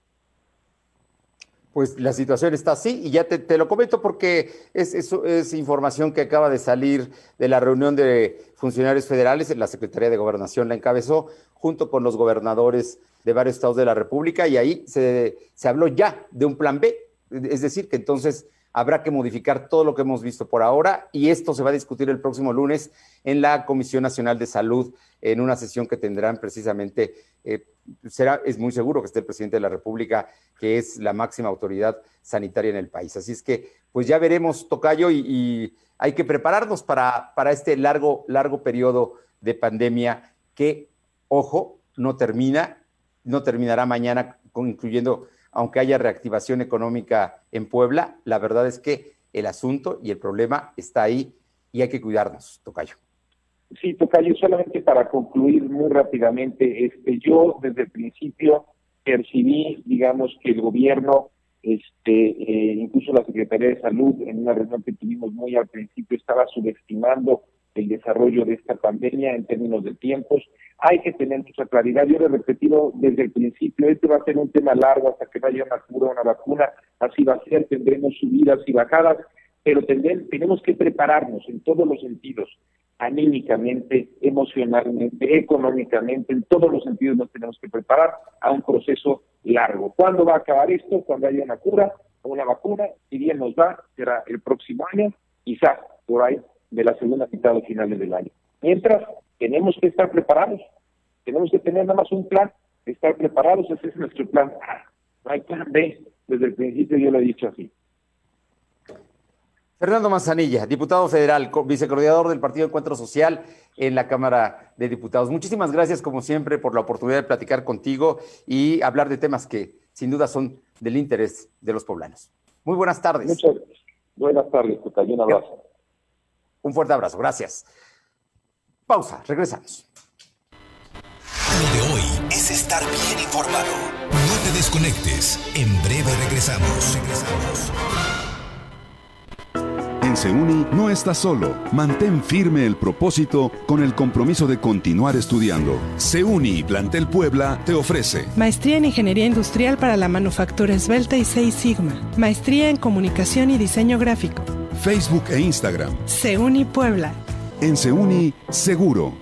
Pues la situación está así y ya te, lo comento porque es, es, información que acaba de salir de la reunión de funcionarios federales, la Secretaría de Gobernación la encabezó junto con los gobernadores de varios estados de la República y ahí se, se habló ya de un plan B, es decir, que entonces habrá que modificar todo lo que hemos visto por ahora y esto se va a discutir el próximo lunes en la Comisión Nacional de Salud en una sesión que tendrán precisamente, eh, será, es muy seguro que esté el presidente de la República, que es la máxima autoridad sanitaria en el país. Así es que, pues ya veremos, Tocayo, y, hay que prepararnos para, para este largo, largo periodo de pandemia que, ojo, no termina, no terminará mañana, incluyendo aunque haya reactivación económica en Puebla, la verdad es que el asunto y el problema está ahí y hay que cuidarnos, Tocayo. Sí, Tocayo, solamente para concluir muy rápidamente, este, yo desde el principio percibí, digamos, que el gobierno, este, eh, incluso la Secretaría de Salud, en una reunión que tuvimos muy al principio, estaba subestimando el desarrollo de esta pandemia en términos de tiempos. Hay que tener mucha claridad. Yo lo he repetido desde el principio, este va a ser un tema largo hasta que vaya una cura, una vacuna, así va a ser, tendremos subidas y bajadas, pero tenemos que prepararnos en todos los sentidos, anímicamente, emocionalmente, económicamente, en todos los sentidos nos tenemos que preparar a un proceso largo. ¿Cuándo va a acabar esto? Cuando haya una cura o una vacuna, si bien nos va, será el próximo año, quizás por ahí de la segunda mitad o finales del año. Mientras, tenemos que estar preparados, tenemos que tener nada más un plan, estar preparados, ese es nuestro plan A. No hay plan B, desde el principio yo lo he dicho así. Fernando Manzanilla, diputado federal, vicecoordinador del Partido Encuentro Social en la Cámara de Diputados. Muchísimas gracias, como siempre, por la oportunidad de platicar contigo y hablar de temas que, sin duda son del interés de los poblanos. Muy buenas tardes. Muchas buenas tardes, Un abrazo. Un fuerte abrazo, gracias. Pausa, regresamos. Lo de hoy es estar bien informado. No te desconectes. En breve regresamos. Regresamos. En Seuni no estás solo. Mantén firme el propósito con el compromiso de continuar estudiando. Seuni Plantel Puebla te ofrece Maestría en Ingeniería Industrial para la Manufactura Esbelta y 6 Sigma. Maestría en Comunicación y Diseño Gráfico. Facebook e Instagram. Seuni Puebla. En Seuni, seguro.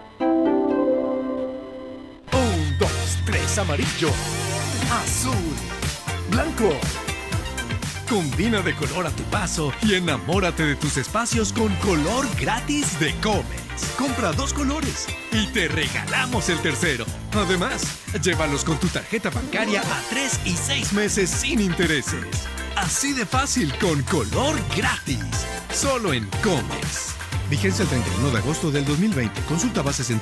Amarillo, azul, blanco. Combina de color a tu paso y enamórate de tus espacios con color gratis de Comex. Compra dos colores y te regalamos el tercero. Además, llévalos con tu tarjeta bancaria a tres y seis meses sin intereses. Así de fácil con color gratis. Solo en Comex. Vigencia el 31 de agosto del 2020. Consulta bases en.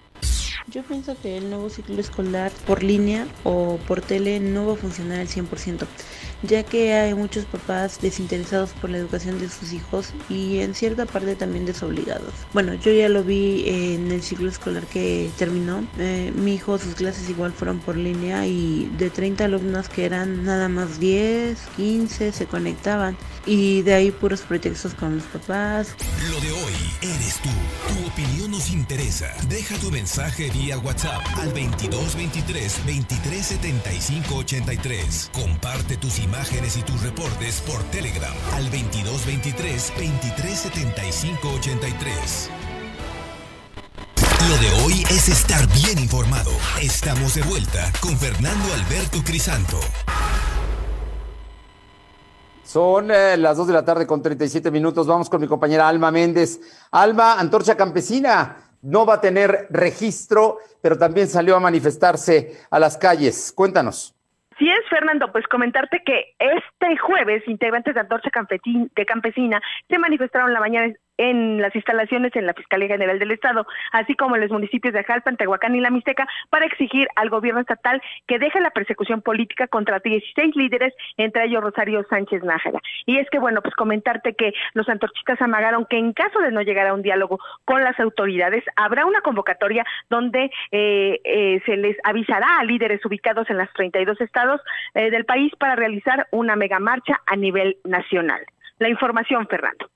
Yo pienso que el nuevo ciclo escolar por línea o por tele no va a funcionar al 100%, ya que hay muchos papás desinteresados por la educación de sus hijos y en cierta parte también desobligados. Bueno, yo ya lo vi en el ciclo escolar que terminó. Eh, mi hijo, sus clases igual fueron por línea y de 30 alumnos que eran nada más 10, 15 se conectaban y de ahí puros pretextos con los papás. Lo de hoy eres tú. Tu opinión nos interesa. Deja tu mensaje vía WhatsApp al 2223 2375 83. Comparte tus imágenes y tus reportes por Telegram al 2223 2375 83. Lo de hoy es estar bien informado. Estamos de vuelta con Fernando Alberto Crisanto. Son eh, las 2 de la tarde con 37 minutos. Vamos con mi compañera Alma Méndez. Alma, Antorcha Campesina, no va a tener registro, pero también salió a manifestarse a las calles. Cuéntanos. Sí es, Fernando, pues comentarte que este jueves integrantes de Antorcha de Campesina se manifestaron la mañana en las instalaciones en la Fiscalía General del Estado, así como en los municipios de Jalpan, Tehuacán y La Mixteca, para exigir al gobierno estatal que deje la persecución política contra 16 líderes, entre ellos Rosario Sánchez Nájera. Y es que, bueno, pues comentarte que los antorchistas amagaron que en caso de no llegar a un diálogo con las autoridades, habrá una convocatoria donde eh, eh, se les avisará a líderes ubicados en las 32 estados eh, del país para realizar una megamarcha a nivel nacional. La información, Fernando.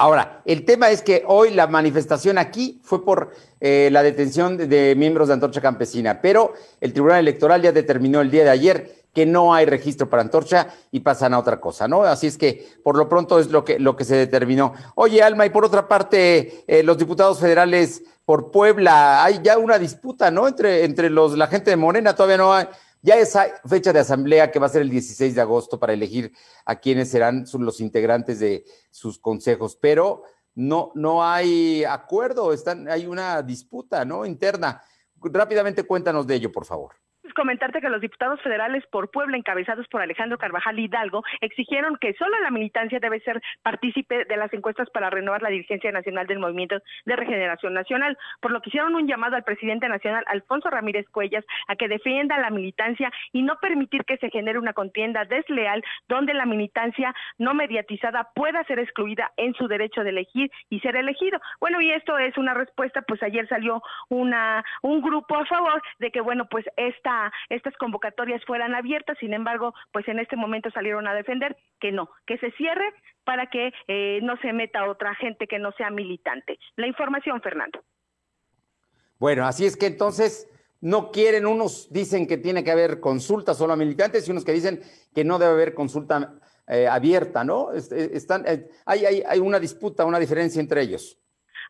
Ahora, el tema es que hoy la manifestación aquí fue por eh, la detención de, miembros de Antorcha Campesina, pero el Tribunal Electoral ya determinó el día de ayer que no hay registro para Antorcha y pasan a otra cosa, ¿no? Así es que por lo pronto es lo que, lo que se determinó. Oye, Alma, y por otra parte, eh, los diputados federales por Puebla, hay ya una disputa, ¿no? Entre, entre los, la gente de Morena, todavía no hay ya esa fecha de asamblea que va a ser el 16 de agosto para elegir a quienes serán los integrantes de sus consejos, pero no, no hay acuerdo, están, hay una disputa ¿no? interna. Rápidamente cuéntanos de ello, por favor comentarte que los diputados federales por Puebla, encabezados por Alejandro Carvajal Hidalgo, exigieron que solo la militancia debe ser partícipe de las encuestas para renovar la dirigencia nacional del Movimiento de Regeneración Nacional, por lo que hicieron un llamado al presidente nacional, Alfonso Ramírez Cuellas, a que defienda la militancia y no permitir que se genere una contienda desleal donde la militancia no mediatizada pueda ser excluida en su derecho de elegir y ser elegido. Bueno, y esto es una respuesta, pues ayer salió una un grupo a favor de que, bueno, pues esta esta, estas convocatorias fueran abiertas, sin embargo, pues en este momento salieron a defender que no, que se cierre para que eh, no se meta otra gente que no sea militante. La información, Fernando. Bueno, así es que entonces no quieren, unos dicen que tiene que haber consulta solo a militantes y unos que dicen que no debe haber consulta eh, abierta, ¿no? Eh, están, hay, hay, hay una disputa, una diferencia entre ellos.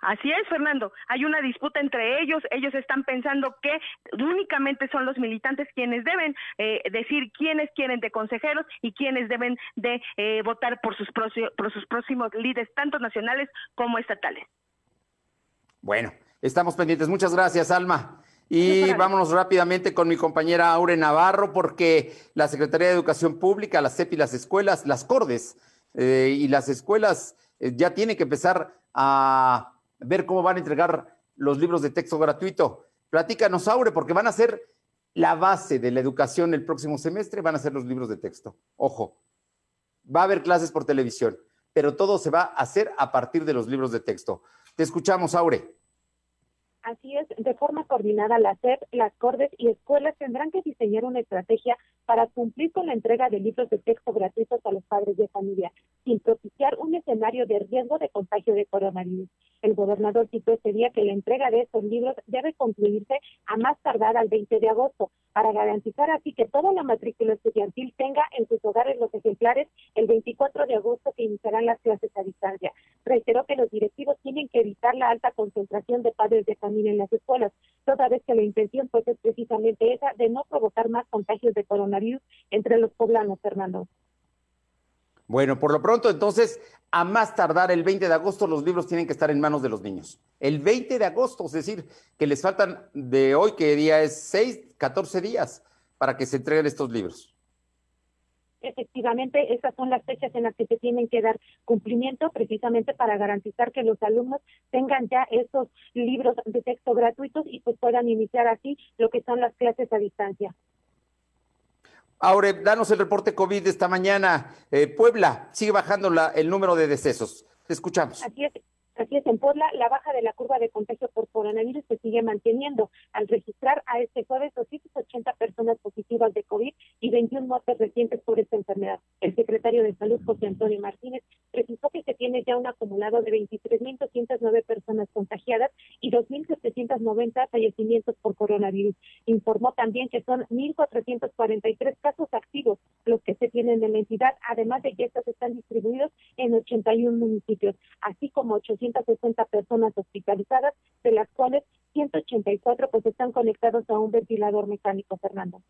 Así es, Fernando. Hay una disputa entre ellos. Ellos están pensando que únicamente son los militantes quienes deben decir quiénes quieren de consejeros y quiénes deben de votar por sus, por sus próximos líderes, tanto nacionales como estatales. Bueno, estamos pendientes. Muchas gracias, Alma. Y vámonos rápidamente con mi compañera Aure Navarro, porque la Secretaría de Educación Pública, la CEP y las escuelas, las CORDES eh, y las escuelas eh, ya tienen que empezar a ver cómo van a entregar los libros de texto gratuito. Platícanos, Aure, porque van a ser la base de la educación el próximo semestre, van a ser los libros de texto. Ojo, va a haber clases por televisión, pero todo se va a hacer a partir de los libros de texto. Te escuchamos, Aure. Así es, de forma coordinada la SEP, las CORDES y escuelas tendrán que diseñar una estrategia para cumplir con la entrega de libros de texto gratuitos a los padres de familia, sin propiciar un escenario de riesgo de contagio de coronavirus. El gobernador citó este día que la entrega de estos libros debe concluirse a más tardar al 20 de agosto, para garantizar así que toda la matrícula estudiantil tenga en sus hogares los ejemplares el 24 de agosto que iniciarán las clases a distancia. Reiteró que los directivos tienen que evitar la alta concentración de padres de familia en las escuelas, toda vez que la intención pues es precisamente esa de no provocar más contagios de coronavirus entre los poblanos, Fernando. Bueno, por lo pronto, entonces, a más tardar el 20 de agosto, los libros tienen que estar en manos de los niños. El 20 de agosto, es decir, que les faltan de hoy, que día es 6, 14 días para que se entreguen estos libros. Efectivamente, esas son las fechas en las que se tienen que dar cumplimiento precisamente para garantizar que los alumnos tengan ya esos libros de texto gratuitos y pues puedan iniciar así lo que son las clases a distancia. Aure, danos el reporte COVID de esta mañana. Eh, Puebla sigue bajando la, el número de decesos. Te escuchamos. Es. Así es, en Puebla la baja de la curva de contagio por coronavirus se sigue manteniendo al registrar a este jueves 280 personas positivas de COVID y 21 muertes recientes por esta enfermedad. El secretario de Salud, José Antonio Martínez, precisó que se tiene ya un acumulado de 23.209 personas contagiadas y 2.790 fallecimientos por coronavirus. Informó también que son 1.443 casos activos los que se tienen en la entidad, además de que estos están distribuidos en 81 municipios, así como 800 160 personas hospitalizadas, de las cuales 184 pues están conectados a un ventilador mecánico, Fernando.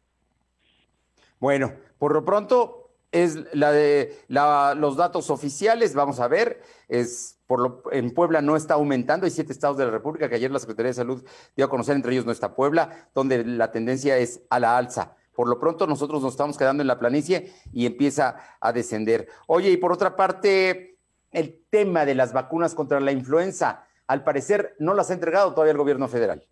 Bueno, por lo pronto es la de los datos oficiales, vamos a ver, es por lo, en Puebla no está aumentando, hay siete estados de la República que ayer la Secretaría de Salud dio a conocer, entre ellos no está Puebla, donde la tendencia es a la alza. Por lo pronto nosotros nos estamos quedando en la planicie y empieza a descender. Oye, y por otra parte, el tema de las vacunas contra la influenza. Al parecer no las ha entregado todavía el gobierno federal.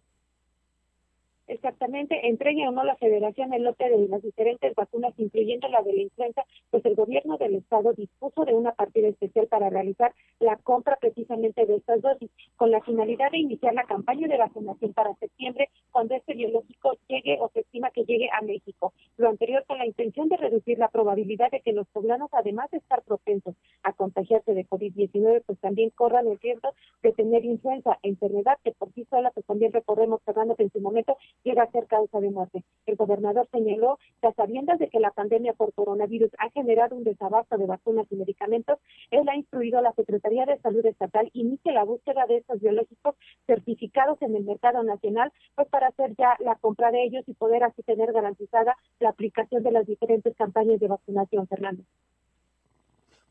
Exactamente, entregue o no la federación el lote de las diferentes vacunas, incluyendo la de la influenza, pues el gobierno del estado dispuso de una partida especial para realizar la compra precisamente de estas dosis, con la finalidad de iniciar la campaña de vacunación para septiembre, cuando este biológico llegue o se estima que llegue a México. Lo anterior con la intención de reducir la probabilidad de que los poblanos, además de estar propensos a contagiarse de COVID-19, pues también corran el riesgo de tener influenza, enfermedad que por sí sola, pues también recorremos, Fernando, en su momento llega a ser causa de muerte. El gobernador señaló que a sabiendas de que la pandemia por coronavirus ha generado un desabasto de vacunas y medicamentos, él ha instruido a la Secretaría de Salud Estatal inicie la búsqueda de estos biológicos certificados en el mercado nacional, pues para hacer ya la compra de ellos y poder así tener garantizada la aplicación de las diferentes campañas de vacunación, Fernando.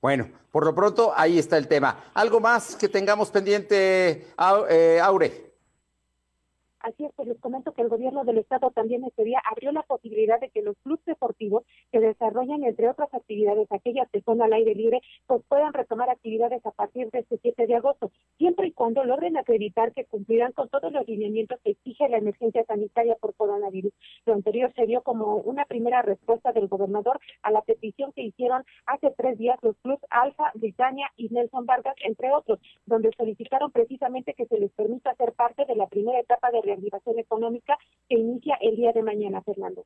Bueno, por lo pronto ahí está el tema. ¿Algo más que tengamos pendiente, eh, Aure? Así es, pues les comento que el gobierno del estado también este día abrió la posibilidad de que los clubes deportivos que desarrollan, entre otras actividades, aquellas que son al aire libre, pues puedan retomar actividades a partir de este 7 de agosto, siempre y cuando logren acreditar que cumplirán con todos los lineamientos que exige la emergencia sanitaria por coronavirus. Lo anterior se dio como una primera respuesta del gobernador a la petición que hicieron hace tres días los clubes Alfa, Britannia y Nelson Vargas, entre otros, donde solicitaron precisamente que se les permita ser parte de la primera etapa de económica que inicia el día de mañana, Fernando.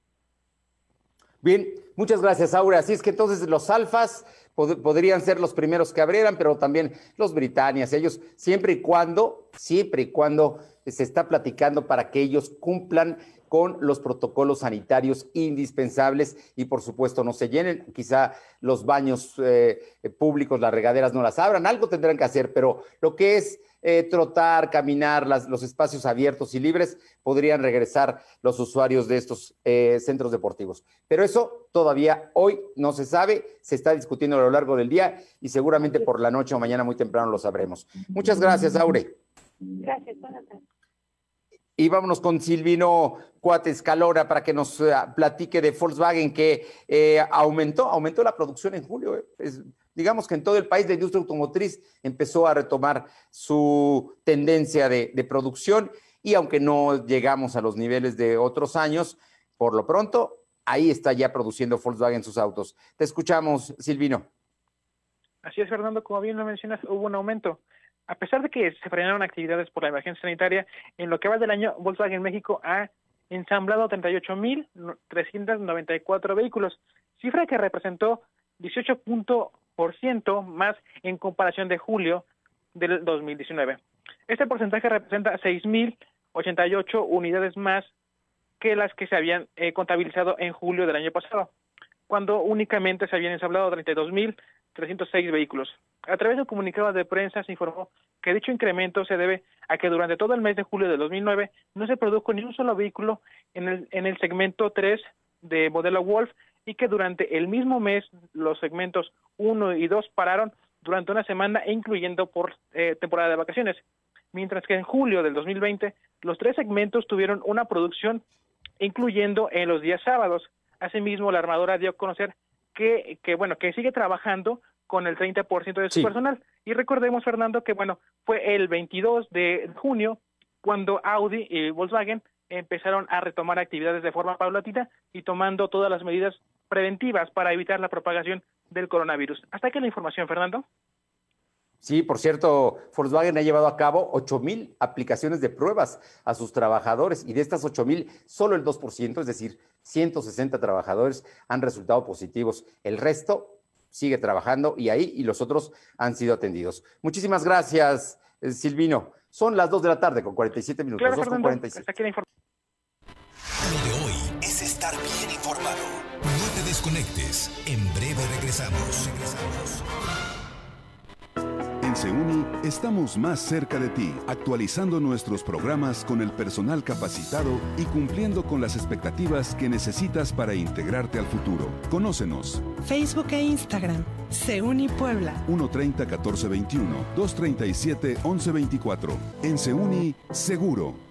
Bien, muchas gracias, Aura. Así es que entonces los alfas podrían ser los primeros que abrieran, pero también los británicos, ellos, siempre y cuando, siempre y cuando se está platicando para que ellos cumplan con los protocolos sanitarios indispensables y por supuesto no se llenen. Quizá los baños eh, públicos, las regaderas no las abran, algo tendrán que hacer, pero lo que es eh, trotar, caminar, los espacios abiertos y libres, podrían regresar los usuarios de estos eh, centros deportivos. Pero eso todavía hoy no se sabe, se está discutiendo a lo largo del día y seguramente por la noche o mañana muy temprano lo sabremos. Muchas gracias, Aure. Gracias, buenas Y vámonos con Silvino Cuates Calora para que nos eh, platique de Volkswagen que aumentó, aumentó la producción en julio. Es, digamos que en todo el país la industria automotriz empezó a retomar su tendencia de, producción y aunque no llegamos a los niveles de otros años, por lo pronto ahí está ya produciendo Volkswagen sus autos. Te escuchamos, Silvino. Así es, Fernando, como bien lo mencionas, hubo un aumento. A pesar de que se frenaron actividades por la emergencia sanitaria, en lo que va del año, Volkswagen México ha ensamblado 38.394 vehículos, cifra que representó 18 ciento más en comparación de julio del 2019. Este porcentaje representa 6.088 unidades más que las que se habían eh, contabilizado en julio del año pasado, cuando únicamente se habían ensamblado 32.306 vehículos. A través de un comunicado de prensa se informó que dicho incremento se debe a que durante todo el mes de julio de 2009 no se produjo ni un solo vehículo en el, en el segmento 3 de modelo Wolf y que durante el mismo mes los segmentos 1 y 2 pararon durante una semana, incluyendo por eh, temporada de vacaciones, mientras que en julio del 2020 los tres segmentos tuvieron una producción incluyendo en los días sábados. Asimismo, la armadora dio a conocer que, que bueno, que sigue trabajando con el 30% de su personal. Y recordemos, Fernando, que bueno, fue el 22 de junio cuando Audi y Volkswagen empezaron a retomar actividades de forma paulatina y tomando todas las medidas preventivas para evitar la propagación del coronavirus. Hasta aquí la información, Fernando. Sí, por cierto, Volkswagen ha llevado a cabo 8 mil aplicaciones de pruebas a sus trabajadores y de estas 8 mil, solo el 2%, es decir, 160 trabajadores han resultado positivos. El resto sigue trabajando y ahí y los otros han sido atendidos. Muchísimas gracias, eh, Silvino. Son las 2 de la tarde con 47 minutos. Claro, 2 con 47. Lo de hoy es estar bien informado. No te desconectes. En breve regresamos. Regresamos. En Seuni estamos más cerca de ti, actualizando nuestros programas con el personal capacitado y cumpliendo con las expectativas que necesitas para integrarte al futuro. Conócenos. Facebook e Instagram. Seuni Puebla. 130 1421 237 1124. En Seuni, seguro.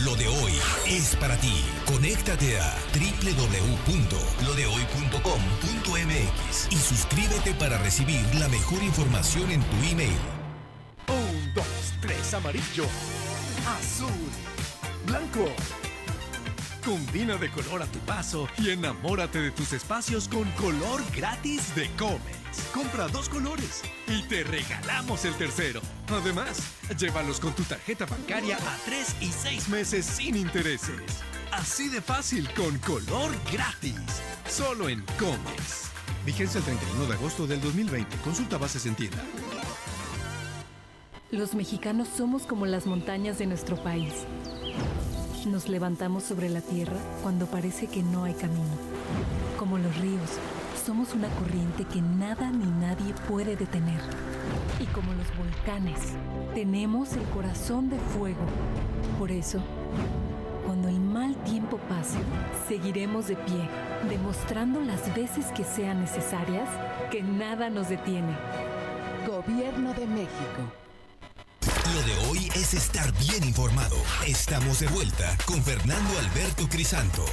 Lo de hoy es para ti. Conéctate a www.lodehoy.com.mx y suscríbete para recibir la mejor información en tu email. Un, dos, tres, amarillo, azul, blanco. Combina de color a tu paso y enamórate de tus espacios con color gratis de Compra dos colores y te regalamos el tercero. Además, llévalos con tu tarjeta bancaria a tres y seis meses sin intereses. Así de fácil con color gratis. Solo en Comex. Vigencia el 31 de agosto del 2020. Consulta bases en tienda. Los mexicanos somos como las montañas de nuestro país Nos levantamos sobre la tierra cuando parece que no hay camino. Como los ríos, somos una corriente que nada ni nadie puede detener. Y como los volcanes, tenemos el corazón de fuego. Por eso, cuando el mal tiempo pase, seguiremos de pie, demostrando las veces que sean necesarias que nada nos detiene. Gobierno de México. Lo de hoy es estar bien informado. Estamos de vuelta con Fernando Alberto Crisanto.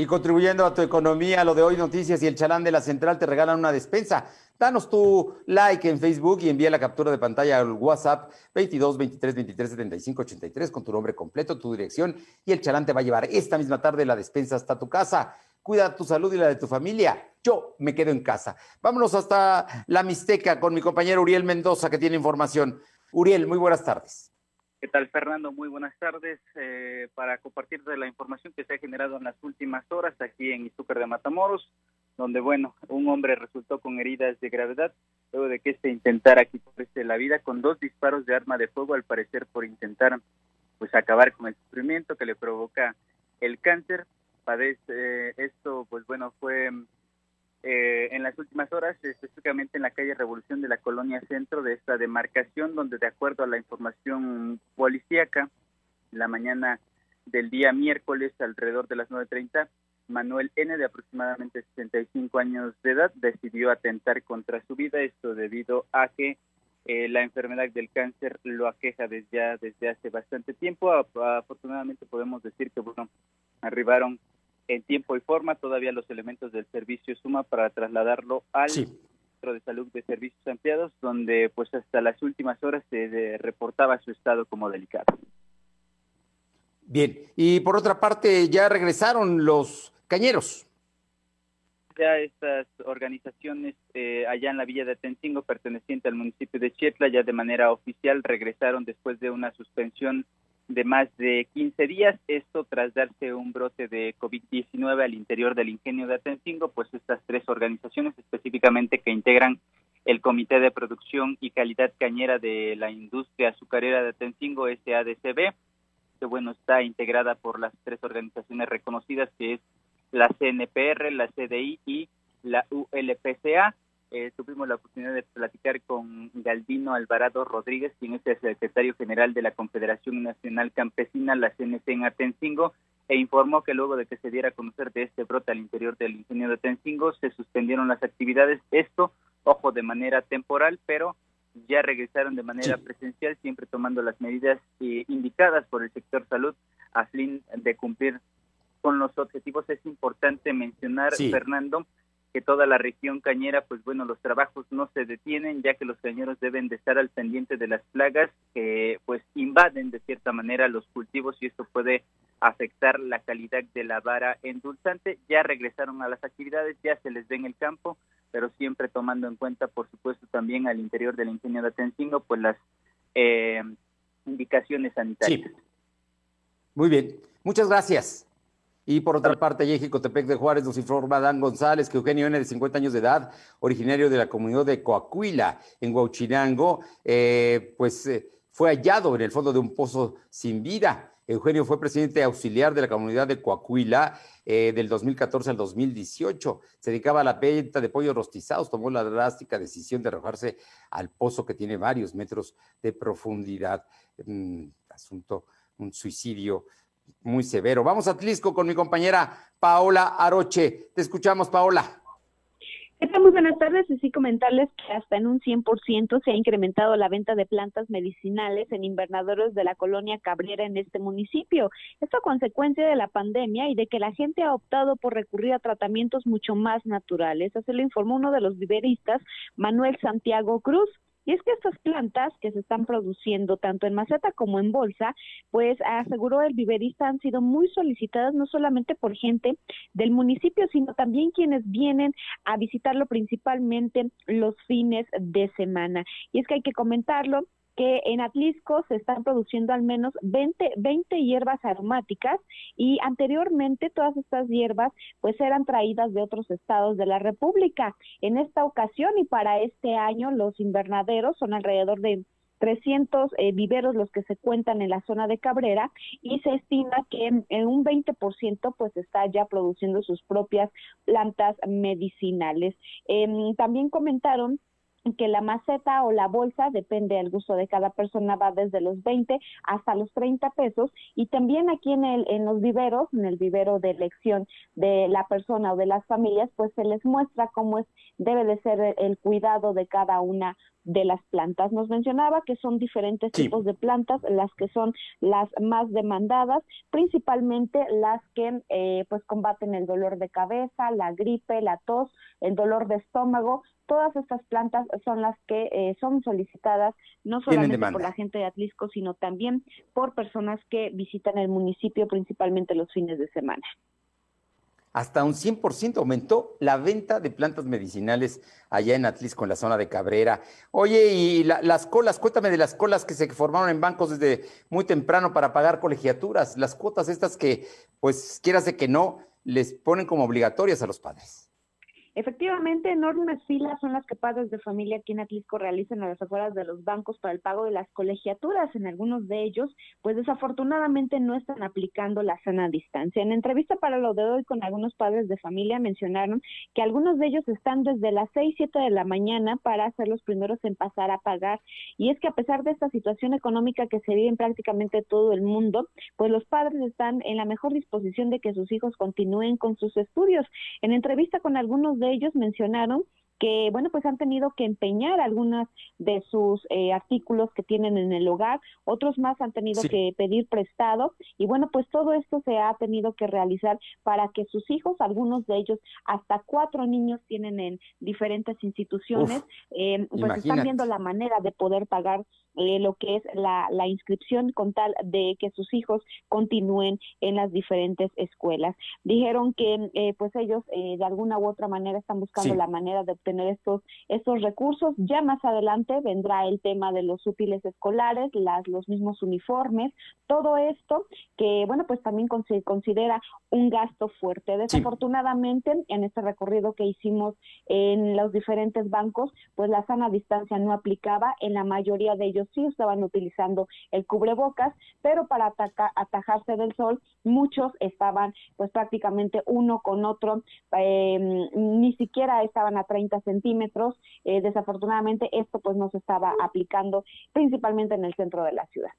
Y contribuyendo a tu economía, lo de hoy noticias y el chalán de la central te regalan una despensa. Danos tu like en Facebook y envía la captura de pantalla al WhatsApp 22 23 23 75 83 con tu nombre completo, tu dirección y el chalán te va a llevar esta misma tarde la despensa hasta tu casa. Cuida tu salud y la de tu familia. Yo me quedo en casa. Vámonos hasta la Mixteca con mi compañero Uriel Mendoza que tiene información. Uriel, muy buenas tardes. ¿Qué tal, Fernando? Muy buenas tardes. Eh, para compartirte la información que se ha generado en las últimas horas aquí en Izúcar de Matamoros, donde, bueno, un hombre resultó con heridas de gravedad luego de que este intentara quitarse la vida con dos disparos de arma de fuego, al parecer por intentar pues acabar con el sufrimiento que le provoca el cáncer. Padece eh, esto, pues bueno, fue eh, en las últimas horas, específicamente en la calle Revolución de la Colonia Centro de esta demarcación, donde de acuerdo a la información policíaca, la mañana del día miércoles, alrededor de las 9.30, Manuel N., de aproximadamente 65 años de edad, decidió atentar contra su vida, esto debido a que eh, la enfermedad del cáncer lo aqueja desde, ya, desde hace bastante tiempo. Afortunadamente podemos decir que, bueno, arribaron en tiempo y forma todavía los elementos del servicio Suma para trasladarlo al centro de salud de servicios ampliados, donde pues hasta las últimas horas se reportaba su estado como delicado. Bien, y por otra parte ya regresaron los cañeros. Ya estas organizaciones eh, allá en la villa de Atencingo, perteneciente al municipio de Chietla, ya de manera oficial regresaron después de una suspensión de más de 15 días, esto tras darse un brote de COVID-19 al interior del ingenio de Atencingo, pues estas tres organizaciones específicamente que integran el Comité de Producción y Calidad Cañera de la Industria Azucarera de Atencingo, SADCB, que bueno, está integrada por las tres organizaciones reconocidas que es la CNPR, la CDI y la ULPCA, eh, tuvimos la oportunidad de platicar con Galdino Alvarado Rodríguez, quien es el secretario general de la Confederación Nacional Campesina, la CNC en Atencingo, e informó que luego de que se diera a conocer de este brote al interior del ingenio de Atencingo, se suspendieron las actividades. Esto, ojo, de manera temporal, pero ya regresaron de manera presencial, siempre tomando las medidas eh, indicadas por el sector salud a fin de cumplir con los objetivos. Es importante mencionar, Fernando, que toda la región cañera, pues bueno, los trabajos no se detienen, ya que los cañeros deben de estar al pendiente de las plagas que pues invaden de cierta manera los cultivos y esto puede afectar la calidad de la vara endulzante. Ya regresaron a las actividades, ya se les ve en el campo, pero siempre tomando en cuenta, por supuesto, también al interior del ingenio de Atencingo, pues las eh, indicaciones sanitarias. Muy bien, muchas gracias. Y por otra parte, allí en Cotepec de Juárez nos informa Dan González que Eugenio N., de 50 años de edad, originario de la comunidad de Coahuila, en Huachinango, eh, pues eh, fue hallado en el fondo de un pozo sin vida. Eugenio fue presidente auxiliar de la comunidad de Coahuila eh, del 2014 al 2018. Se dedicaba a la venta de pollos rostizados. Tomó la drástica decisión de arrojarse al pozo que tiene varios metros de profundidad. asunto, un suicidio muy severo. Vamos a Tlisco con mi compañera Paola Aroche. Te escuchamos, Paola. Muy buenas tardes. Y sí comentarles que hasta en un 100% se ha incrementado la venta de plantas medicinales en invernaderos de la colonia Cabrera en este municipio. Esto a consecuencia de la pandemia y de que la gente ha optado por recurrir a tratamientos mucho más naturales. Así lo informó uno de los viveristas, Manuel Santiago Cruz. Y es que estas plantas que se están produciendo tanto en maceta como en bolsa, pues aseguró el viverista han sido muy solicitadas no solamente por gente del municipio, sino también quienes vienen a visitarlo principalmente los fines de semana. Y es que hay que comentarlo, que en Atlisco se están produciendo al menos 20, 20 hierbas aromáticas y anteriormente todas estas hierbas pues eran traídas de otros estados de la República. En esta ocasión y para este año los invernaderos son alrededor de 300 eh, viveros los que se cuentan en la zona de Cabrera y se estima que en un 20% pues está ya produciendo sus propias plantas medicinales. Em, también comentaron que la maceta o la bolsa, depende del gusto de cada persona, va desde los 20 hasta los 30 pesos. Y también aquí en, el, en los viveros, en el vivero de elección de la persona o de las familias, pues se les muestra cómo es, debe de ser el cuidado de cada una de las plantas. Nos mencionaba que son diferentes tipos de plantas, las que son las más demandadas, principalmente las que eh, pues combaten el dolor de cabeza, la gripe, la tos, el dolor de estómago, todas estas plantas son las que eh, son solicitadas no solamente por la gente de Atlisco, sino también por personas que visitan el municipio principalmente los fines de semana. Hasta un 100% aumentó la venta de plantas medicinales allá en Atlisco, en la zona de Cabrera. Oye, y las colas, cuéntame de las colas que se formaron en bancos desde muy temprano para pagar colegiaturas, las cuotas estas que, pues, quieras de que no, les ponen como obligatorias a los padres. Efectivamente, enormes filas son las que padres de familia aquí en Atlisco realizan a las afueras de los bancos para el pago de las colegiaturas. En algunos de ellos, pues desafortunadamente no están aplicando la sana distancia. En entrevista para lo de hoy con algunos padres de familia mencionaron que algunos de ellos están desde las 6, 7 de la mañana para ser los primeros en pasar a pagar. Y es que a pesar de esta situación económica que se vive en prácticamente todo el mundo, pues los padres están en la mejor disposición de que sus hijos continúen con sus estudios. En entrevista con algunos de ellos mencionaron que, bueno, pues han tenido que empeñar algunas de sus eh, artículos que tienen en el hogar, otros más han tenido que pedir prestado y bueno, pues todo esto se ha tenido que realizar para que sus hijos, algunos de ellos, hasta cuatro niños tienen en diferentes instituciones, eh, pues están viendo la manera de poder pagar eh, lo que es la, la, inscripción con tal de que sus hijos continúen en las diferentes escuelas. Dijeron que eh, pues ellos eh, de alguna u otra manera están buscando la manera de obtener estos, estos recursos. Ya más adelante vendrá el tema de los útiles escolares, las, los mismos uniformes, todo esto que bueno pues también se considera un gasto fuerte. Desafortunadamente en este recorrido que hicimos en los diferentes bancos pues la sana distancia no aplicaba en la mayoría de ellos sí estaban utilizando el cubrebocas, pero para atajarse del sol, muchos estaban pues prácticamente uno con otro, em, ni siquiera estaban a 30 centímetros. Eh, desafortunadamente esto pues no se estaba aplicando principalmente en el centro de la ciudad.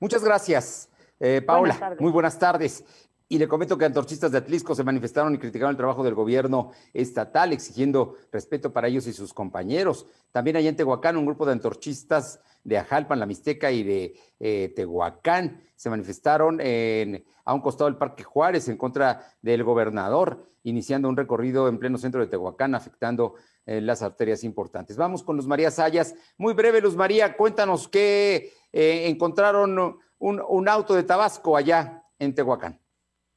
Muchas gracias. Eh, Paola, muy buenas tardes. Y le comento que antorchistas de Atlisco se manifestaron y criticaron el trabajo del gobierno estatal, exigiendo respeto para ellos y sus compañeros. También allá en Tehuacán, un grupo de antorchistas de Ajalpan, La Mixteca y de eh, Tehuacán se manifestaron a un costado del Parque Juárez en contra del gobernador, iniciando un recorrido en pleno centro de Tehuacán, afectando eh, las arterias importantes. Vamos con Luz María Sayas. Muy breve, Luz María, cuéntanos qué eh, encontraron un auto de Tabasco allá en Tehuacán.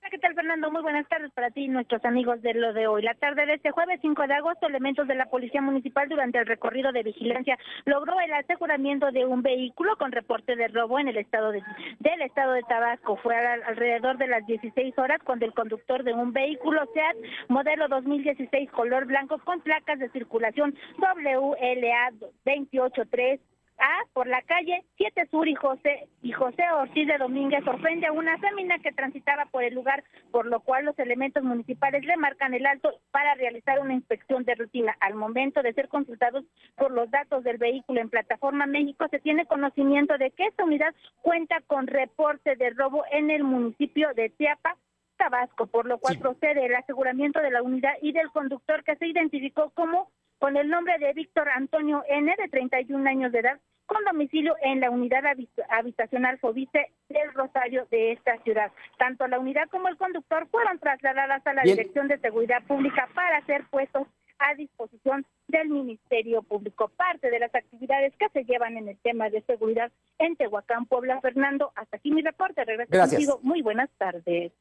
¿Qué tal Fernando? Muy buenas tardes para ti y nuestros amigos de lo de hoy. La tarde de este jueves 5 de agosto, elementos de la Policía Municipal durante el recorrido de vigilancia logró el aseguramiento de un vehículo con reporte de robo en el estado de, del estado de Tabasco. Fue alrededor de las 16 horas cuando el conductor de un vehículo SEAT modelo 2016 color blanco con placas de circulación WLA 283 a por la calle 7 Sur y José y José Ortiz de Domínguez sorprende a una fémina que transitaba por el lugar, por lo cual los elementos municipales le marcan el alto para realizar una inspección de rutina. Al momento de ser consultados por los datos del vehículo en plataforma México, se tiene conocimiento de que esta unidad cuenta con reporte de robo en el municipio de Tiapa, Tabasco, por lo cual procede el aseguramiento de la unidad y del conductor que se identificó como con el nombre de Víctor Antonio N, de 31 años de edad, con domicilio en la unidad habitacional Fobice del Rosario de esta ciudad. Tanto la unidad como el conductor fueron trasladadas a la Dirección de Seguridad Pública para ser puestos a disposición del Ministerio Público. Parte de las actividades que se llevan en el tema de seguridad en Tehuacán, Puebla. Fernando, hasta aquí mi reporte. Regreso contigo. Muy buenas tardes.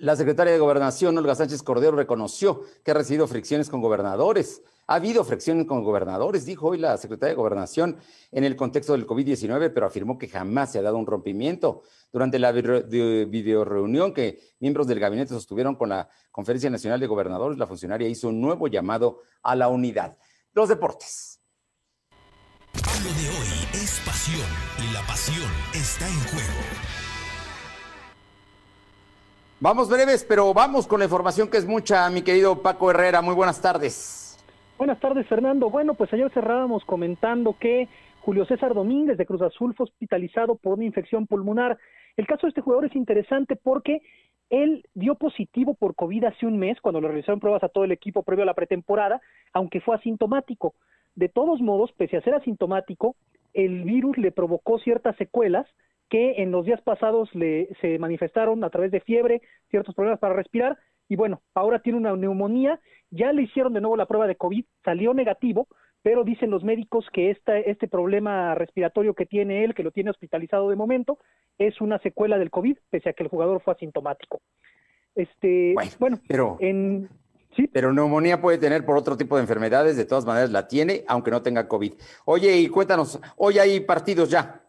La secretaria de Gobernación, Olga Sánchez Cordero, reconoció que ha recibido fricciones con gobernadores. Ha habido fricciones con gobernadores, dijo hoy la secretaria de Gobernación en el contexto del COVID-19, pero afirmó que jamás se ha dado un rompimiento. Durante la videoreunión que miembros del gabinete sostuvieron con la Conferencia Nacional de Gobernadores, la funcionaria hizo un nuevo llamado a la unidad. Los deportes. Lo de hoy es pasión y la pasión está en juego. Vamos breves, pero vamos con la información que es mucha, mi querido Paco Herrera. Muy buenas tardes. Buenas tardes, Fernando. Bueno, pues ayer cerrábamos comentando que Julio César Domínguez de Cruz Azul fue hospitalizado por una infección pulmonar. El caso de este jugador es interesante porque él dio positivo por COVID hace un mes cuando le realizaron pruebas a todo el equipo previo a la pretemporada, aunque fue asintomático. De todos modos, pese a ser asintomático, el virus le provocó ciertas secuelas que en los días pasados le, se manifestaron a través de fiebre, ciertos problemas para respirar, y bueno, ahora tiene una neumonía, ya le hicieron de nuevo la prueba de COVID, salió negativo, pero dicen los médicos que esta, este problema respiratorio que tiene él, que lo tiene hospitalizado de momento, es una secuela del COVID, pese a que el jugador fue asintomático. Este, bueno, pero, en, ¿sí? pero neumonía puede tener por otro tipo de enfermedades, de todas maneras la tiene, aunque no tenga COVID. Oye, y cuéntanos, hoy hay partidos ya.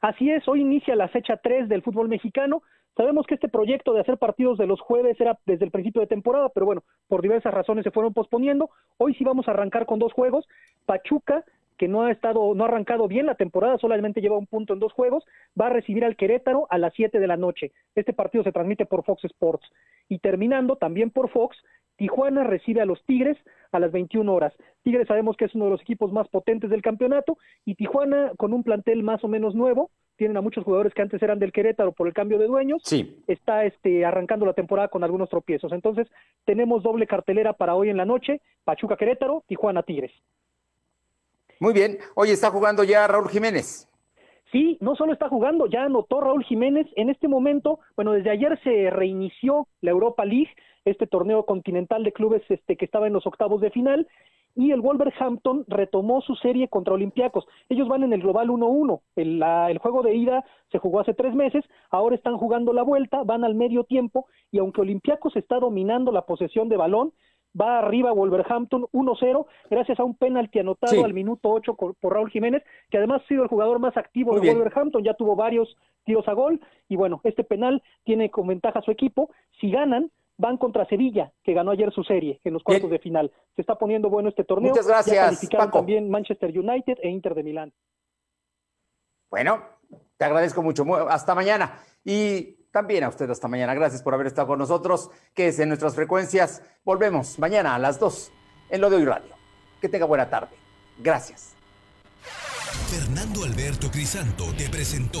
Así es, hoy inicia la fecha 3 del fútbol mexicano. Sabemos que este proyecto de hacer partidos de los jueves era desde el principio de temporada, pero bueno, por diversas razones se fueron posponiendo. Hoy sí vamos a arrancar con dos juegos. Pachuca, que no ha estado, no ha arrancado bien la temporada, solamente lleva un punto en dos juegos, va a recibir al Querétaro a las 7 de la noche. Este partido se transmite por Fox Sports. Y terminando también por Fox, Tijuana recibe a los Tigres a las 21 horas. Tigres sabemos que es uno de los equipos más potentes del campeonato y Tijuana con un plantel más o menos nuevo, tienen a muchos jugadores que antes eran del Querétaro por el cambio de dueños, sí. está este, arrancando la temporada con algunos tropiezos. Entonces tenemos doble cartelera para hoy en la noche, Pachuca Querétaro, Tijuana Tigres. Muy bien, hoy está jugando ya Raúl Jiménez. Sí, no solo está jugando, ya anotó Raúl Jiménez. En este momento, bueno, desde ayer se reinició la Europa League, este torneo continental de clubes este, que estaba en los octavos de final, y el Wolverhampton retomó su serie contra Olympiacos. Ellos van en el global 1-1. El, el, juego de ida se jugó hace tres meses, ahora están jugando la vuelta, van al medio tiempo, y aunque Olympiacos está dominando la posesión de balón, va arriba Wolverhampton 1-0 gracias a un penalti anotado Sí. al minuto 8 por, por Raúl Jiménez, que además ha sido el jugador más activo Muy de bien. Wolverhampton, ya tuvo varios tiros a gol y bueno, este penal tiene con ventaja a su equipo. Si ganan, van contra Sevilla, que ganó ayer su serie en los cuartos de final. Se está poniendo bueno este torneo. Muchas Ya gracias, calificaron Paco. también Manchester United e Inter de Milán. Bueno, te agradezco mucho. Mu- Hasta mañana. Y también a usted hasta mañana. Gracias por haber estado con nosotros. Que es en nuestras frecuencias. Volvemos mañana a las 2 en Lo de Hoy Radio. Que tenga buena tarde. Gracias. Fernando Alberto Crisanto te presentó